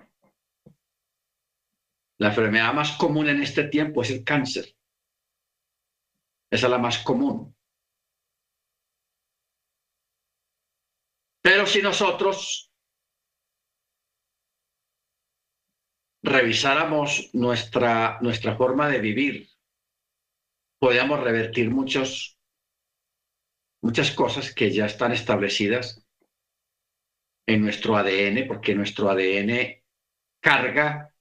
La enfermedad más común en este tiempo es el cáncer. Esa es la más común. Pero si nosotros revisáramos nuestra, nuestra forma de vivir, podíamos revertir muchos, muchas cosas que ya están establecidas en nuestro ADN, porque nuestro ADN carga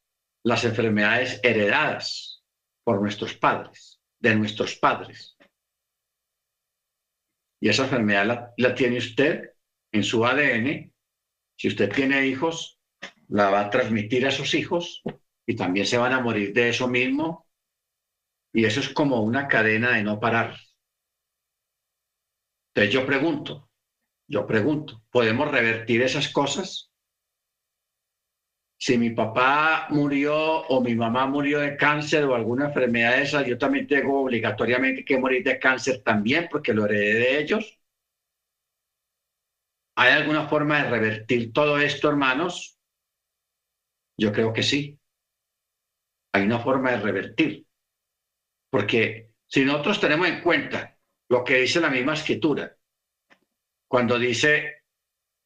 las enfermedades heredadas por nuestros padres, de nuestros padres. Y esa enfermedad la, tiene usted en su ADN. Si usted tiene hijos, la va a transmitir a sus hijos y también se van a morir de eso mismo y eso es como una cadena de no parar. Entonces yo pregunto, yo pregunto, ¿podemos revertir esas cosas? Si mi papá murió o mi mamá murió de cáncer o alguna enfermedad de esa, yo también tengo obligatoriamente que morir de cáncer también porque lo heredé de ellos. ¿Hay alguna forma de revertir todo esto, hermanos? Yo creo que sí. Hay una forma de revertir. Porque si nosotros tenemos en cuenta lo que dice la misma escritura, cuando dice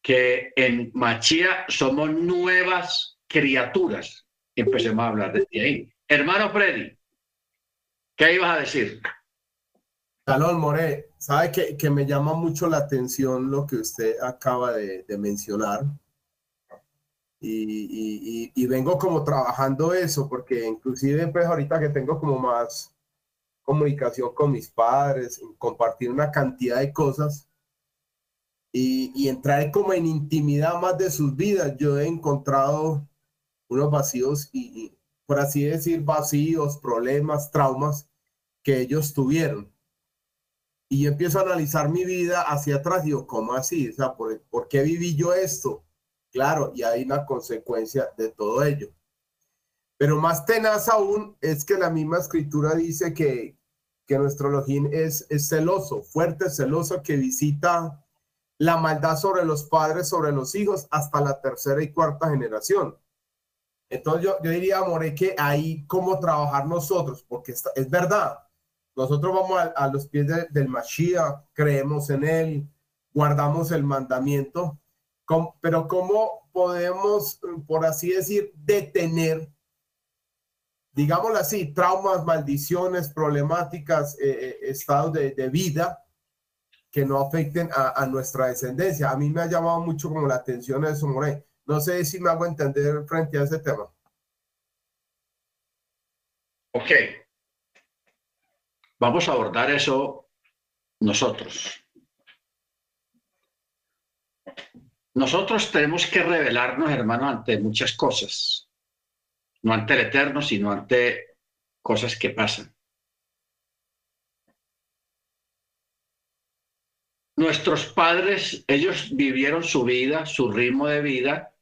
que en Machía somos nuevas criaturas, empecemos a hablar de ahí. Hermano Freddy, ¿qué ibas a decir? Salón More, sabe que, me llama mucho la atención lo que usted acaba de, mencionar. Y, y, vengo como trabajando eso, porque inclusive pues ahorita que tengo como más comunicación con mis padres, compartir una cantidad de cosas y, entrar como en intimidad más de sus vidas. Yo he encontrado unos vacíos y, por así decir, vacíos, problemas, traumas que ellos tuvieron. Y empiezo a analizar mi vida hacia atrás y digo, ¿cómo así? O sea, ¿por, ¿por qué viví yo esto? Claro, y hay una consecuencia de todo ello. Pero más tenaz aún es que la misma escritura dice que, que nuestro Elohim es celoso, fuerte, celoso, que visita la maldad sobre los padres, sobre los hijos, hasta la tercera y cuarta generación. Entonces yo, yo diría, More, que ahí cómo trabajar nosotros, porque es verdad, nosotros vamos a, los pies del Mashiach, creemos en él, guardamos el mandamiento, pero cómo podemos, por así decir, detener digámoslo así, traumas, maldiciones, problemáticas, eh, eh, estados de, vida que no afecten a, nuestra descendencia. A mí me ha llamado mucho como la atención eso, More. No sé si me hago entender frente a ese tema. Ok. Vamos a abordar eso nosotros. Nosotros tenemos que revelarnos, hermano, ante muchas cosas no ante el Eterno, sino ante cosas que pasan. Nuestros padres, ellos vivieron su vida, su ritmo de vida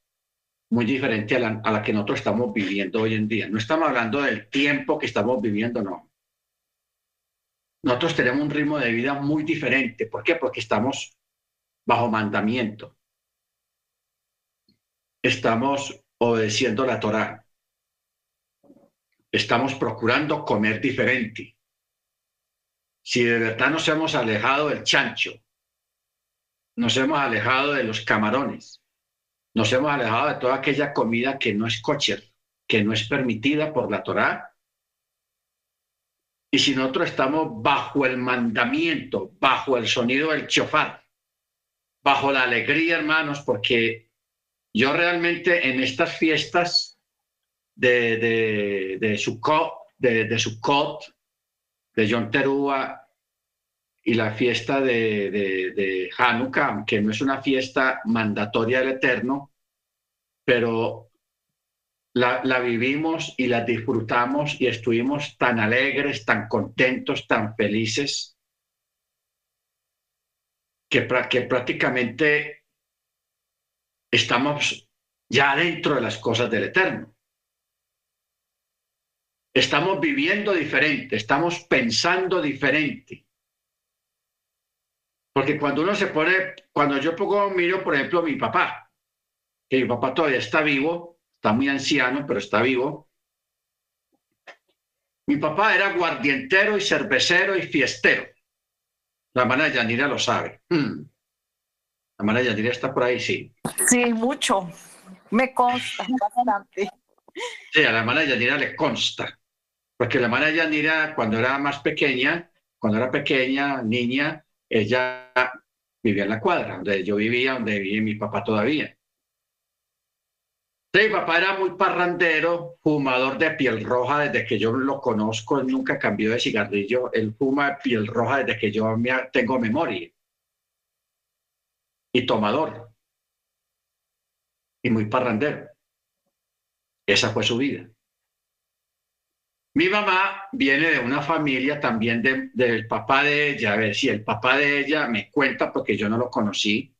muy diferente a la, que nosotros estamos viviendo hoy en día. No estamos hablando del tiempo que estamos viviendo, no. Nosotros tenemos un ritmo de vida muy diferente. ¿Por qué? Porque estamos bajo mandamiento. Estamos obedeciendo la Torá. Estamos procurando comer diferente. Si de verdad nos hemos alejado del chancho, nos hemos alejado de los camarones, nos hemos alejado de toda aquella comida que no es kosher, que no es permitida por la Torá. Y si nosotros estamos bajo el mandamiento, bajo el sonido del chofar, bajo la alegría, hermanos, porque yo realmente en estas fiestas de, de, de Sukkot, de, de Sukkot, de John Terúa, y la fiesta de, Hanukkah, que no es una fiesta mandatoria del Eterno, pero la, la, vivimos y la disfrutamos y estuvimos tan alegres, tan contentos, tan felices, que, que prácticamente estamos ya dentro de las cosas del Eterno. Estamos viviendo diferente, estamos pensando diferente porque cuando uno se pone, cuando yo pongo, miro, por ejemplo, a mi papá, que mi papá todavía está vivo, está muy anciano, pero está vivo. Mi papá era guardientero y cervecero y fiestero. La hermana de Yanira lo sabe. Hmm. La hermana de Yanira está por ahí, sí. Sí, mucho. Me consta bastante. Sí, a la hermana de Yanira le consta. Porque la hermana de Yanira, cuando era más pequeña, cuando era pequeña, niña, ella vivía en la cuadra, donde yo vivía, donde vivía mi papá todavía. mi papá era muy parrandero, fumador de piel roja desde que yo lo conozco, él nunca cambió de cigarrillo, él fuma de piel roja desde que yo tengo memoria. Y tomador. Y muy parrandero. Esa fue su vida. Mi mamá viene de una familia también del papá de ella. A ver si el papá de ella me cuenta porque yo no lo conocí,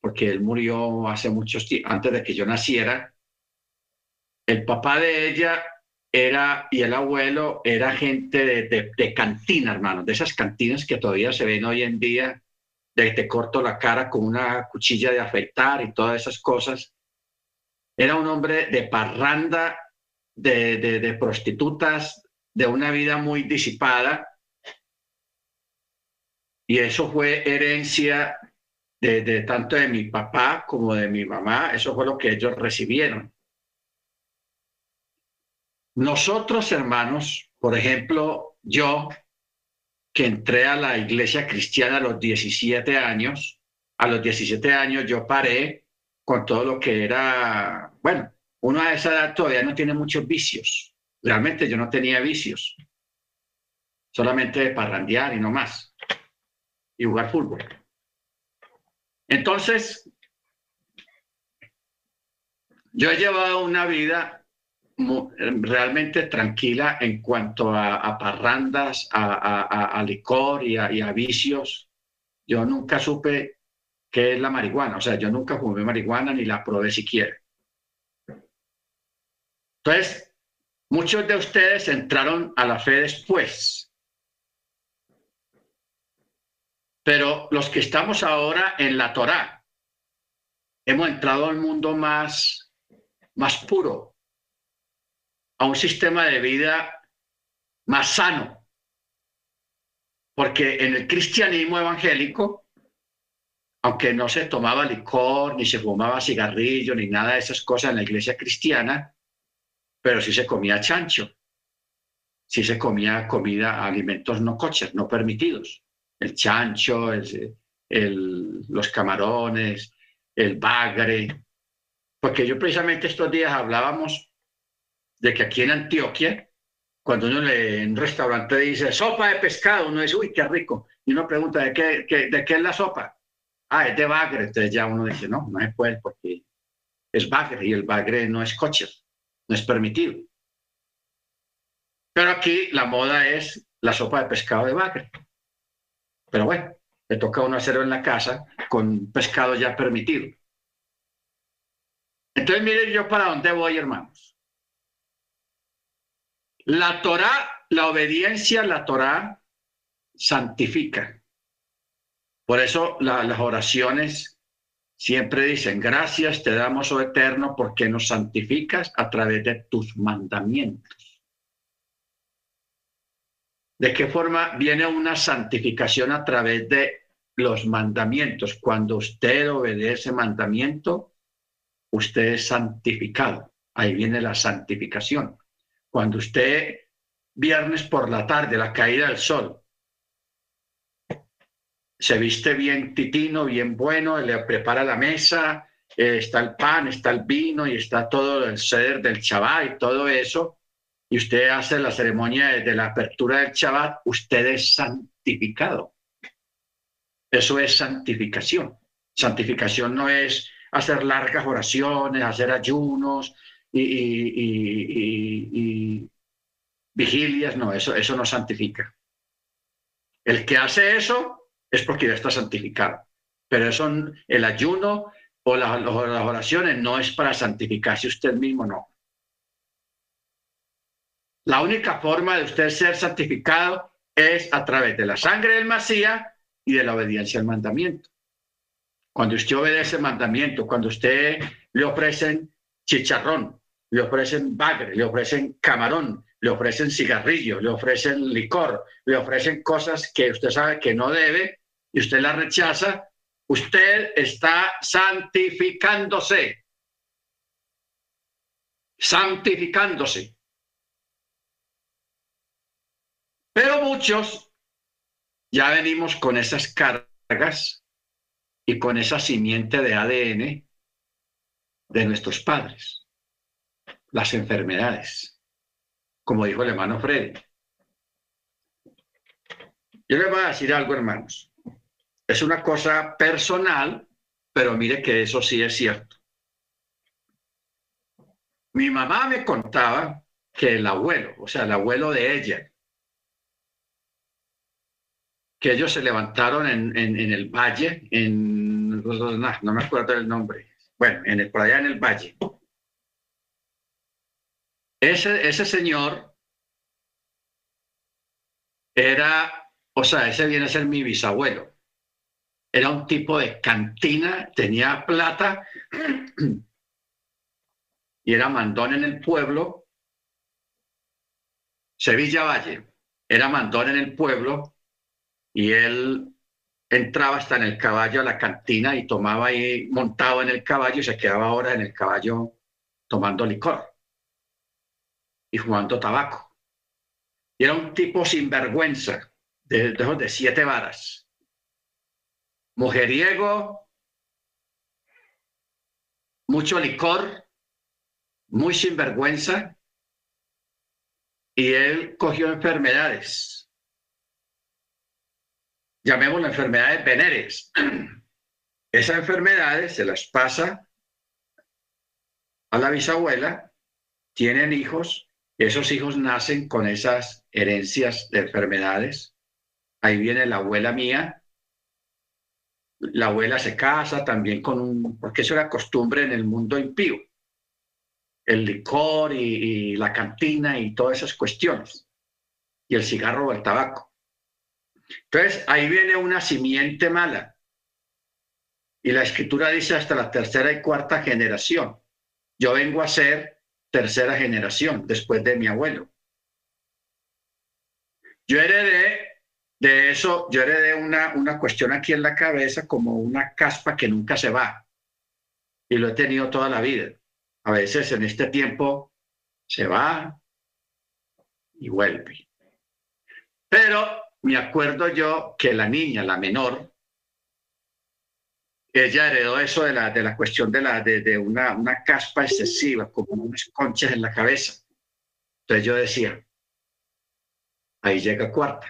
porque él murió hace muchos tiempos, antes de que yo naciera. El papá de ella era, y el abuelo, era gente de, de, cantina, hermano, de esas cantinas que todavía se ven hoy en día, de te corto la cara con una cuchilla de afeitar y todas esas cosas. Era un hombre de parranda de, prostitutas, de una vida muy disipada. Y eso fue herencia de, tanto de mi papá como de mi mamá. Eso fue lo que ellos recibieron. Nosotros, hermanos, por ejemplo, yo que entré a la iglesia cristiana a los 17 años, a los 17 años yo paré con todo lo que era, bueno, uno a esa edad todavía no tiene muchos vicios. Realmente yo no tenía vicios, solamente parrandear y no más, y jugar fútbol. Entonces, yo he llevado una vida realmente tranquila en cuanto a, parrandas, a, licor y, y a, vicios. Yo nunca supe qué es la marihuana, o sea, yo nunca fumé marihuana ni la probé siquiera. Entonces, muchos de ustedes entraron a la fe después. Pero los que estamos ahora en la Torá, hemos entrado al mundo más, más puro, a un sistema de vida más sano. Porque en el cristianismo evangélico, aunque no se tomaba licor, ni se fumaba cigarrillo, ni nada de esas cosas en la iglesia cristiana, pero sí se comía chancho, sí se comía comida, alimentos no coches, no permitidos. El chancho, los camarones, el bagre. Porque yo precisamente estos días hablábamos de que aquí en Antioquia, cuando uno le, en un restaurante dice sopa de pescado, uno dice, uy, qué rico. Y uno pregunta, ¿de qué, de qué es la sopa? Ah, es de bagre. Entonces ya uno dice, no, no es pues porque es bagre y el bagre no es coche no es permitido. Pero aquí la moda es la sopa de pescado de bagre. Pero bueno, le toca a uno hacerlo en la casa con pescado ya permitido. Entonces, miren yo para dónde voy, hermanos. La Torah, la obediencia la Torah santifica. Por eso las oraciones siempre dicen, gracias te damos, oh Eterno, porque nos santificas a través de tus mandamientos. ¿De qué forma viene una santificación a través de los mandamientos? Cuando usted obedece mandamiento, usted es santificado. Ahí viene la santificación. Cuando usted, viernes por la tarde, la caída del sol, se viste bien titino, bien bueno, le prepara la mesa, eh, está el pan, está el vino y está todo el ceder del Shabbat y todo eso, y usted hace la ceremonia de, la apertura del Shabbat, usted es santificado. Eso es santificación. Santificación no es hacer largas oraciones, hacer ayunos y, vigilias, no, eso, eso no santifica. El que hace eso es porque ya está santificado. Pero eso, el ayuno o las oraciones no es para santificarse usted mismo, no. La única forma de usted ser santificado es a través de la sangre del Masía y de la obediencia al mandamiento. Cuando usted obedece el mandamiento, cuando usted le ofrecen chicharrón, le ofrecen bagre, le ofrecen camarón, le ofrecen cigarrillo, le ofrecen licor, le ofrecen cosas que usted sabe que no debe y usted la rechaza, usted está santificándose. Santificándose. Pero muchos ya venimos con esas cargas y con esa simiente de ADN de nuestros padres, las enfermedades, como dijo el hermano Freddy. Yo les voy a decir algo, hermanos. Es una cosa personal, pero mire que eso sí es cierto. Mi mamá me contaba que el abuelo, o sea, el abuelo de ella, que ellos se levantaron en, el valle, en, no, me acuerdo del nombre, bueno, en el, por allá en el valle. Ese, ese señor era, o sea, ese viene a ser mi bisabuelo. Era un tipo de cantina, tenía plata y era mandón en el pueblo. Sevilla Valle, era mandón en el pueblo y él entraba hasta en el caballo a la cantina y tomaba ahí montado en el caballo y se quedaba ahora en el caballo tomando licor y fumando tabaco. Y era un tipo sin vergüenza, de, de, de siete varas. Mujeriego, mucho licor, muy sinvergüenza, y él cogió enfermedades llamémoslo enfermedades venéreas. Esas enfermedades se las pasa a la bisabuela, tienen hijos, esos hijos nacen con esas herencias de enfermedades. Ahí viene la abuela mía. La abuela se casa también con un, porque eso era costumbre en el mundo impío, el licor y, y la cantina y todas esas cuestiones, y el cigarro o el tabaco. Entonces, ahí viene una simiente mala. Y la escritura dice hasta la tercera y cuarta generación. Yo vengo a ser tercera generación después de mi abuelo. Yo heredé de eso, yo heredé una, una cuestión aquí en la cabeza como una caspa que nunca se va. Y lo he tenido toda la vida. A veces en este tiempo se va y vuelve. Pero me acuerdo yo que la niña, la menor, ella heredó eso de la, de la cuestión de, la, de, una, una caspa excesiva, como unas conchas en la cabeza. Entonces yo decía, ahí llega cuarta.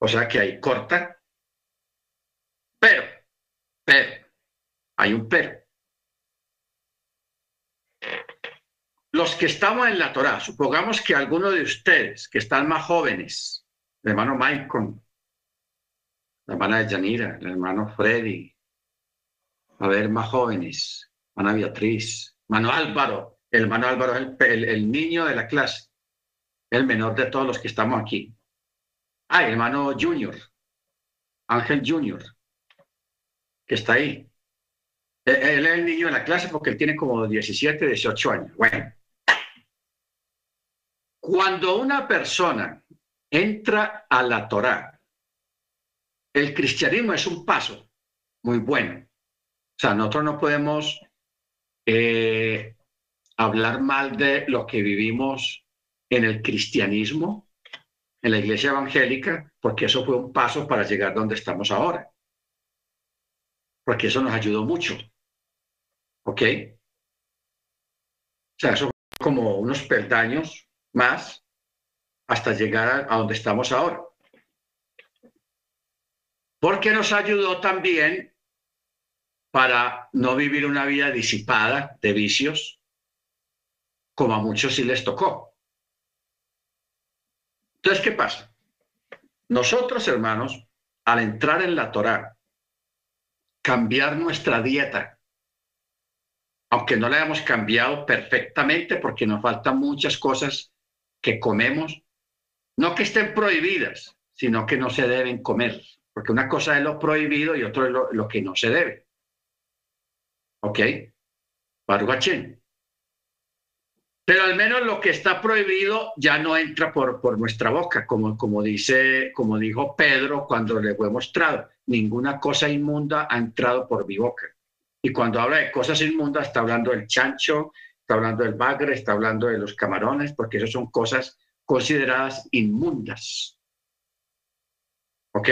O sea que ahí corta, pero, pero, hay un pero. Los que estamos en la Torah, supongamos que alguno de ustedes que están más jóvenes, hermano Michael, la hermana de Yanira, el hermano Freddy, a ver, más jóvenes, hermana Beatriz, hermano Álvaro, el hermano Álvaro es el, el, niño de la clase, el menor de todos los que estamos aquí. Ah, hermano Junior, Ángel Junior, que está ahí. E, él es el niño de la clase porque él tiene como 17, 18 años. Bueno, cuando una persona entra a la Torá, el cristianismo es un paso muy bueno. O sea, nosotros no podemos eh, hablar mal de lo que vivimos en el cristianismo, en la iglesia evangélica, porque eso fue un paso para llegar donde estamos ahora. Porque eso nos ayudó mucho. ¿Ok? O sea, eso fue como unos peldaños más hasta llegar a, donde estamos ahora. Porque nos ayudó también para no vivir una vida disipada de vicios, como a muchos sí les tocó. Entonces, ¿qué pasa? Nosotros, hermanos, al entrar en la Torá, cambiar nuestra dieta, aunque no la hayamos cambiado perfectamente porque nos faltan muchas cosas que comemos, no que estén prohibidas, sino que no se deben comer, porque una cosa es lo prohibido y otro es lo, que no se debe. ¿Ok? Baruch Pero al menos lo que está prohibido ya no entra por, por nuestra boca, como, como, dice, como dijo Pedro cuando le fue mostrado. Ninguna cosa inmunda ha entrado por mi boca. Y cuando habla de cosas inmundas, está hablando del chancho, está hablando del bagre, está hablando de los camarones, porque esas son cosas consideradas inmundas. ¿Ok?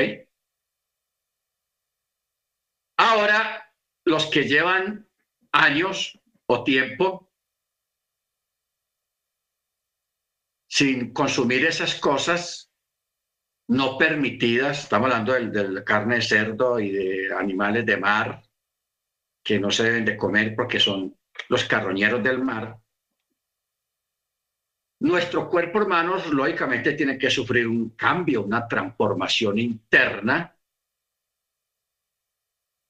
Ahora, los que llevan años o tiempo sin consumir esas cosas no permitidas, estamos hablando de, carne de cerdo y de animales de mar que no se deben de comer porque son los carroñeros del mar, nuestro cuerpo, hermanos, lógicamente tiene que sufrir un cambio, una transformación interna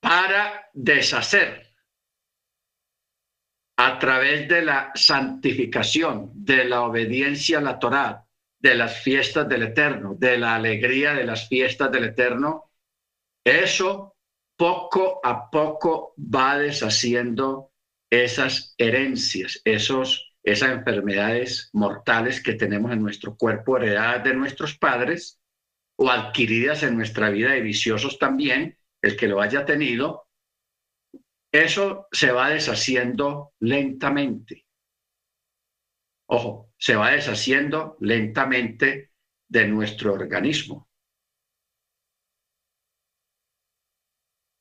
para deshacer a través de la santificación, de la obediencia a la Torá, de las fiestas del Eterno, de la alegría de las fiestas del Eterno, eso poco a poco va deshaciendo esas herencias, esos, esas enfermedades mortales que tenemos en nuestro cuerpo, heredadas de nuestros padres o adquiridas en nuestra vida de viciosos también, el que lo haya tenido, eso se va deshaciendo lentamente. Ojo, se va deshaciendo lentamente de nuestro organismo.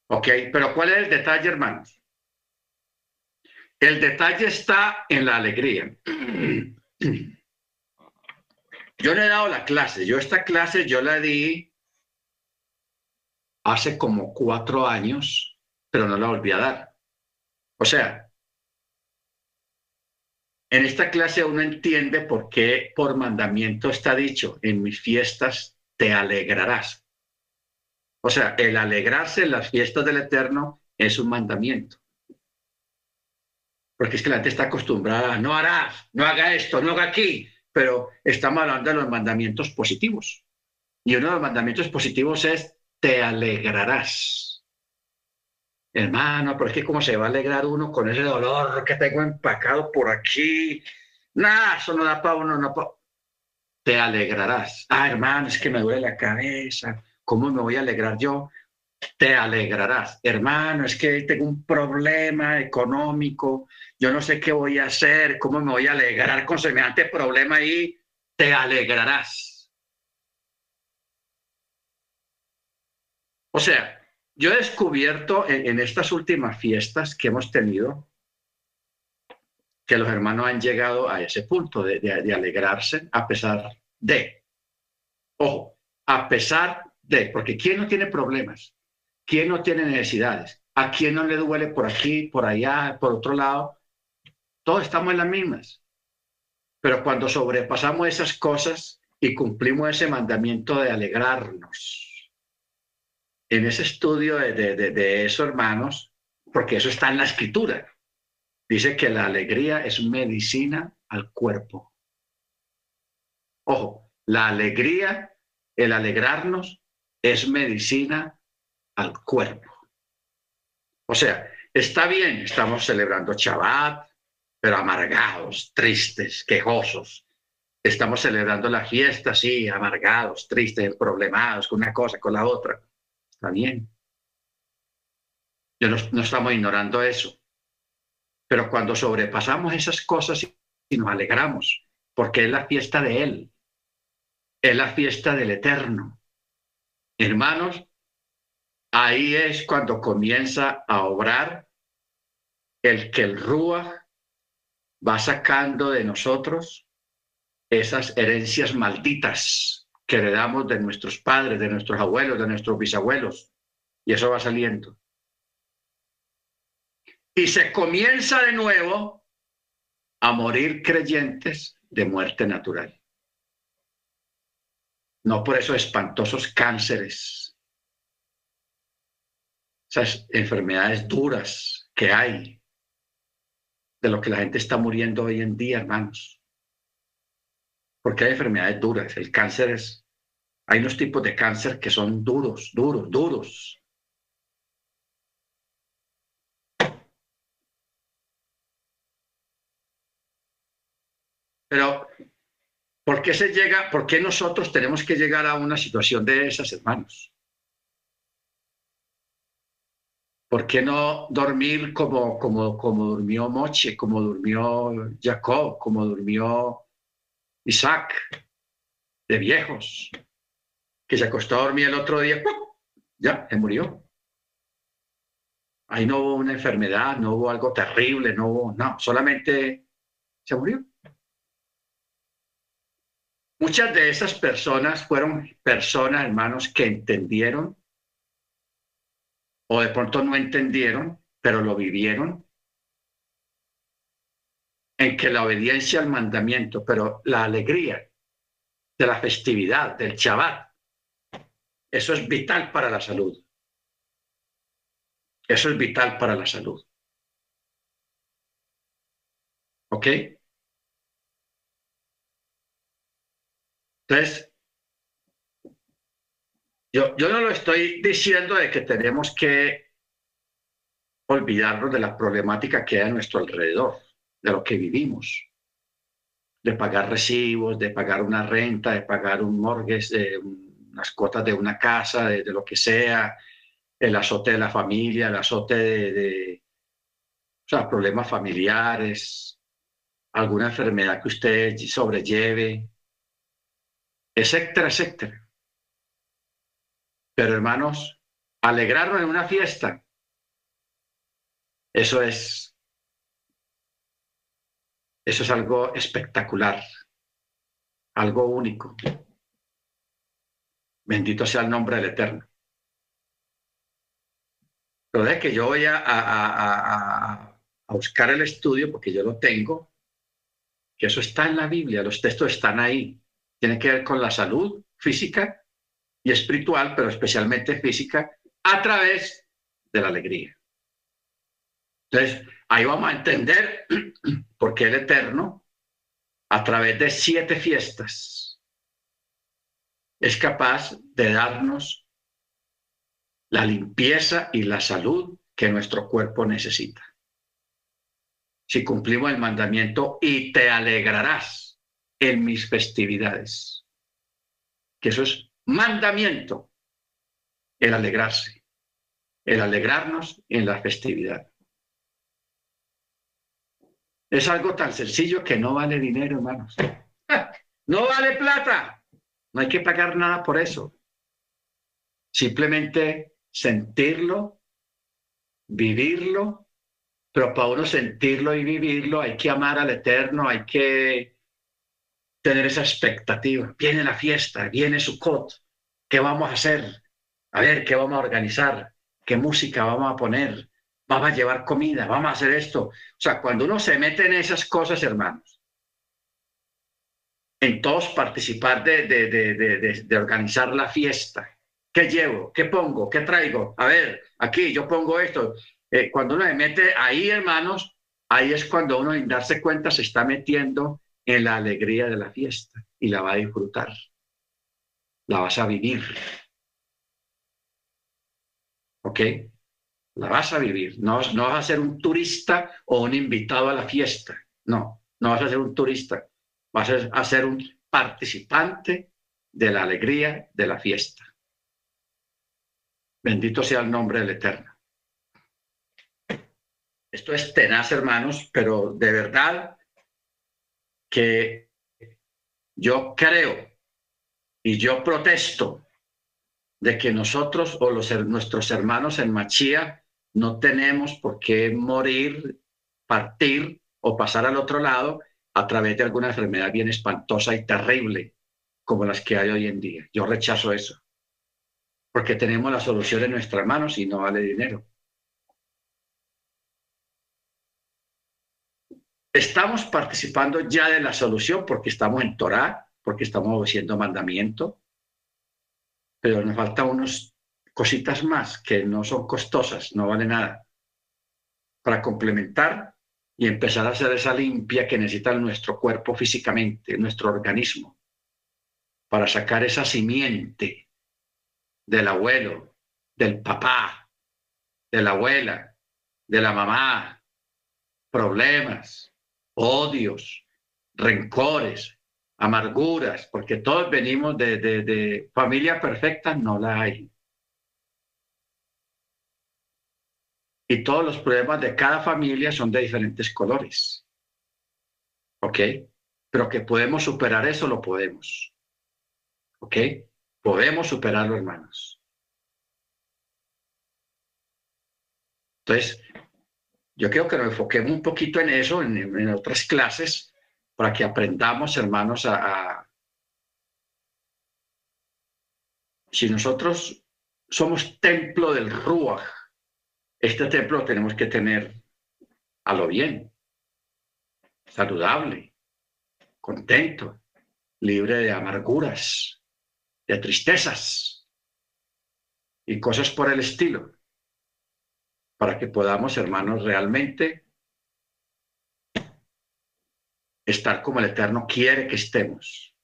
¿Ok? Pero ¿cuál es el detalle, hermanos? El detalle está en la alegría. Yo no he dado la clase, yo esta clase yo la di hace como cuatro años, pero no la volví dar. O sea, en esta clase uno entiende por qué por mandamiento está dicho, en mis fiestas te alegrarás. O sea, el alegrarse en las fiestas del Eterno es un mandamiento porque es que la gente está acostumbrada, no harás, no haga esto, no haga aquí, pero estamos hablando de los mandamientos positivos. Y uno de los mandamientos positivos es, te alegrarás. Hermano, pero es que cómo se va a alegrar uno con ese dolor que tengo empacado por aquí. Nada, eso no da para uno, no Te alegrarás. Ah, hermano, es que me duele la cabeza. ¿Cómo me voy a alegrar yo? te alegrarás. Hermano, es que tengo un problema económico, yo no sé qué voy a hacer, cómo me voy a alegrar con semejante problema y te alegrarás. O sea, yo he descubierto en, estas últimas fiestas que hemos tenido que los hermanos han llegado a ese punto de, de alegrarse a pesar de, ojo, a pesar de, porque ¿quién no tiene problemas? ¿Quién no tiene necesidades? ¿A quién no le duele por aquí, por allá, por otro lado? Todos estamos en las mismas. Pero cuando sobrepasamos esas cosas y cumplimos ese mandamiento de alegrarnos, en ese estudio de, de, eso, hermanos, porque eso está en la escritura, dice que la alegría es medicina al cuerpo. Ojo, la alegría, el alegrarnos, es medicina al cuerpo. O sea, está bien, estamos celebrando Shabbat, pero amargados, tristes, quejosos. Estamos celebrando la fiesta, sí, amargados, tristes, problemados con una cosa, con la otra. Bien. No, no estamos ignorando eso. Pero cuando sobrepasamos esas cosas y nos alegramos, porque es la fiesta de Él, es la fiesta del Eterno. Hermanos, ahí es cuando comienza a obrar el que el Rúa va sacando de nosotros esas herencias malditas que heredamos de nuestros padres, de nuestros abuelos, de nuestros bisabuelos. Y eso va saliendo. Y se comienza de nuevo a morir creyentes de muerte natural. No por esos espantosos cánceres, esas enfermedades duras que hay, de lo que la gente está muriendo hoy en día, hermanos. Porque hay enfermedades duras. El cáncer es, hay unos tipos de cáncer que son duros, duros, duros. Pero ¿Por qué se llega, por qué nosotros tenemos que llegar a una situación de esas, hermanos? ¿Por qué no dormir como, como, como durmió Moche, como durmió Jacob, como durmió Isaac, de viejos, que se acostó a dormir el otro día, ya, se murió. Ahí no hubo una enfermedad, no hubo algo terrible, no hubo, no, solamente se murió. Muchas de esas personas fueron personas, hermanos, que entendieron o de pronto no entendieron, pero lo vivieron, en que la obediencia al mandamiento, pero la alegría de la festividad, del Shabbat, eso es vital para la salud. Eso es vital para la salud. ¿Ok? Entonces, yo, yo no lo estoy diciendo de que tenemos que olvidarnos de la problemática que hay a nuestro alrededor, de lo que vivimos, de pagar recibos, de pagar una renta, de pagar un mortgage, de unas cuotas de una casa, de, lo que sea, el azote de la familia, el azote de, de problemas familiares, alguna enfermedad que usted sobrelleve, etcétera, etcétera. Pero hermanos, alegrarnos en una fiesta, eso es, eso es algo espectacular, algo único. Bendito sea el nombre del Eterno. Pero es que yo voy a, a, a buscar el estudio, porque yo lo tengo, que eso está en la Biblia, los textos están ahí tiene que ver con la salud física y espiritual, pero especialmente física, a través de la alegría. Entonces, ahí vamos a entender por qué el Eterno, a través de siete fiestas, es capaz de darnos la limpieza y la salud que nuestro cuerpo necesita. Si cumplimos el mandamiento y te alegrarás en mis festividades. Que eso es mandamiento, el alegrarse, el alegrarnos en la festividad. Es algo tan sencillo que no vale dinero, hermanos. No vale plata. No hay que pagar nada por eso. Simplemente sentirlo, vivirlo, pero para uno sentirlo y vivirlo hay que amar al Eterno, hay que tener esa expectativa. Viene la fiesta, viene su cot. ¿Qué vamos a hacer? A ver, ¿qué vamos a organizar? ¿Qué música vamos a poner? Vamos a llevar comida, vamos a hacer esto. O sea, cuando uno se mete en esas cosas, hermanos, en todos participar de, de, de, de organizar la fiesta, ¿Qué llevo? ¿Qué pongo? ¿Qué traigo? A ver, aquí yo pongo esto. Eh, cuando uno se mete ahí, hermanos, ahí es cuando uno, sin darse cuenta, se está metiendo en la alegría de la fiesta y la va a disfrutar. La vas a vivir. ¿Ok? La vas a vivir. No, no vas a ser un turista o un invitado a la fiesta. No, no vas a ser un turista. Vas a ser un participante de la alegría de la fiesta. Bendito sea el nombre del Eterno. Esto es tenaz, hermanos, pero de verdad que yo creo y yo protesto de que nosotros o los, nuestros hermanos en Machía no tenemos por qué morir, partir o pasar al otro lado a través de alguna enfermedad bien espantosa y terrible como las que hay hoy en día. Yo rechazo eso, porque tenemos la solución en nuestras manos y no vale dinero. Estamos participando ya de la solución porque estamos en Torah, porque estamos obedeciendo mandamiento, pero nos faltan unas cositas más que no son costosas, no vale nada, para complementar y empezar a hacer esa limpia que necesita nuestro cuerpo físicamente, nuestro organismo, para sacar esa simiente del abuelo, del papá, de la abuela, de la mamá, problemas, odios, rencores, amarguras, porque todos venimos de, de, familia perfecta, no la hay. Y todos los problemas de cada familia son de diferentes colores. ¿Ok? Pero que podemos superar eso, lo podemos. ¿Ok? Podemos superarlo, hermanos. Entonces, yo creo que nos enfoquemos un poquito en eso, en, otras clases, para que aprendamos, hermanos, a, Si nosotros somos templo del Ruach, este templo lo tenemos que tener a lo bien, saludable, contento, libre de amarguras, de tristezas y cosas por el estilo para que podamos, hermanos, realmente estar como el Eterno quiere que estemos.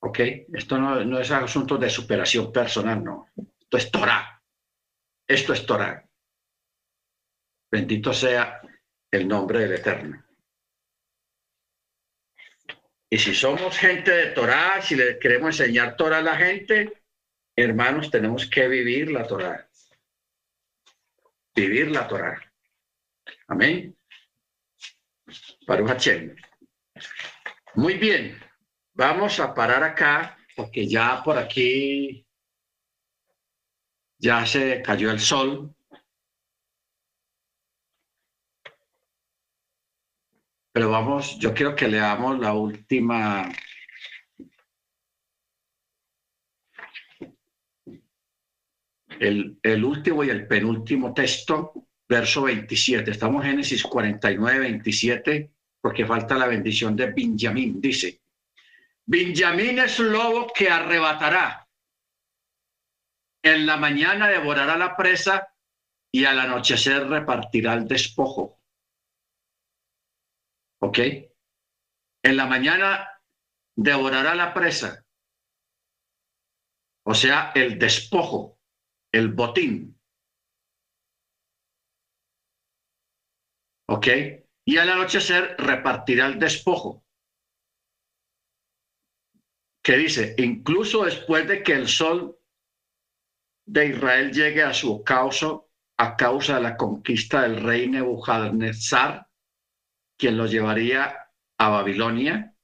¿Ok? Esto no, es asunto de superación personal, no. Esto es Torah. Esto es Torah. Bendito sea el nombre del Eterno. Y si somos gente de Torah, si le queremos enseñar Torah a la gente, hermanos, tenemos que vivir la Torah vivir la Torah. Amén. Baruch Muy bien, vamos a parar acá porque ya por aquí ya se cayó el sol. Pero vamos, yo quiero que leamos la última el, último y el penúltimo texto, verso 27. Estamos en Génesis 49, 27, porque falta la bendición de Benjamín. Dice, Benjamín es lobo que arrebatará. En la mañana devorará la presa y al anochecer repartirá el despojo. ¿Ok? En la mañana devorará la presa, o sea, el despojo el botín. ¿Ok? Y al anochecer repartirá el despojo. Que dice, incluso después de que el sol de Israel llegue a su causa a causa de la conquista del rey Nebuchadnezzar, quien lo llevaría a Babilonia.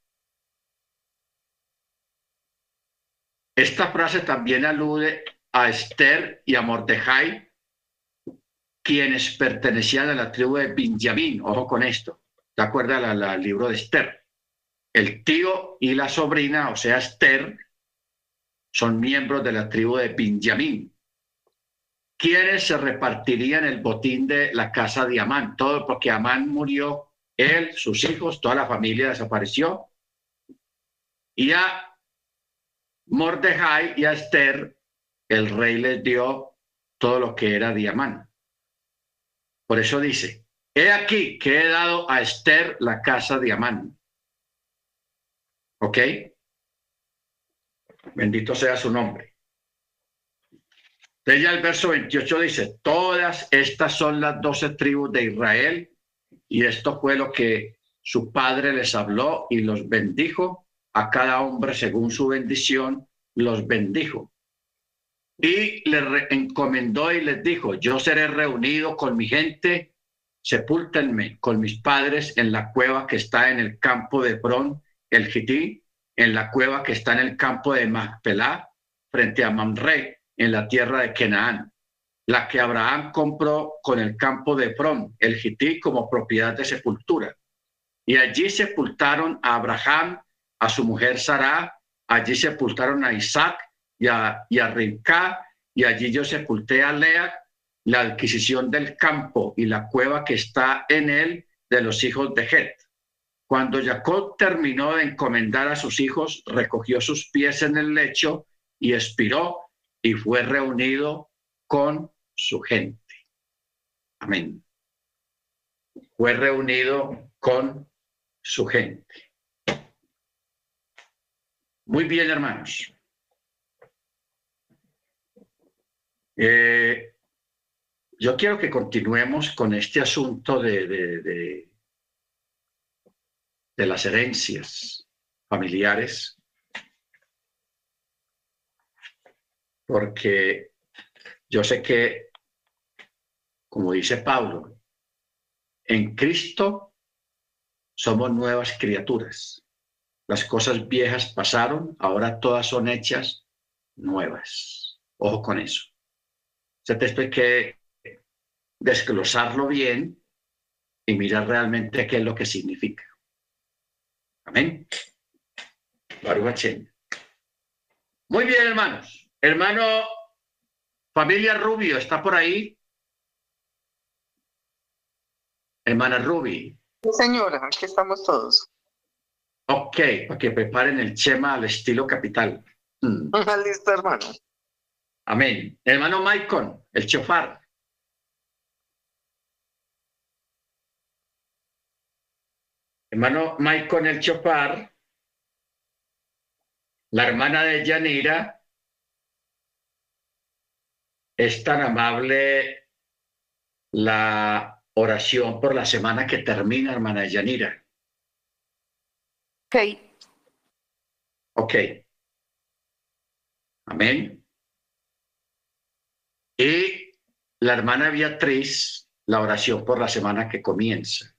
Esta frase también alude a Esther y a Mordejai, quienes pertenecían a la tribu de Benjamín. Ojo con esto. ¿Te acuerdas al libro de Esther? El tío y la sobrina, o sea, Esther, son miembros de la tribu de Benjamín, quienes se repartirían el botín de la casa de Amán. Todo porque Amán murió, él, sus hijos, toda la familia desapareció. Y a Mordejai y a Esther, el rey les dio todo lo que era Diamán. Por eso dice, he aquí que he dado a Esther la casa de Amán. ¿Ok? Bendito sea su nombre. Entonces el verso 28 dice, todas estas son las doce tribus de Israel y esto fue lo que su padre les habló y los bendijo a cada hombre según su bendición, los bendijo. Y le encomendó y les dijo, yo seré reunido con mi gente, sepúltenme con mis padres en la cueva que está en el campo de Bron, el Gití, en la cueva que está en el campo de Macpelá, frente a Mamre, en la tierra de Canaán, la que Abraham compró con el campo de Bron, el Gití, como propiedad de sepultura. Y allí sepultaron a Abraham, a su mujer Sara, allí sepultaron a Isaac y a, y y allí yo sepulté a Lea, la adquisición del campo y la cueva que está en él de los hijos de Het. Cuando Jacob terminó de encomendar a sus hijos, recogió sus pies en el lecho y expiró y fue reunido con su gente. Amén. Fue reunido con su gente. Muy bien, hermanos. Eh, yo quiero que continuemos con este asunto de, de, de, las herencias familiares, porque yo sé que, como dice Pablo, en Cristo somos nuevas criaturas. Las cosas viejas pasaron, ahora todas son hechas nuevas. Ojo con eso. Ese texto hay que desglosarlo bien y mirar realmente qué es lo que significa. Amén. Muy bien, hermanos. Hermano, familia Rubio, ¿está por ahí? Hermana Ruby. Señora, aquí estamos todos. Ok, para que preparen el chema al estilo capital. Mm. Listo, hermano. Amén. Hermano Maicon, el chofar. Hermano Maicon, el chofar. La hermana de Yanira es tan amable la oración por la semana que termina, hermana Yanira. Ok. Ok. Amén. Y la hermana Beatriz, la oración por la semana que comienza.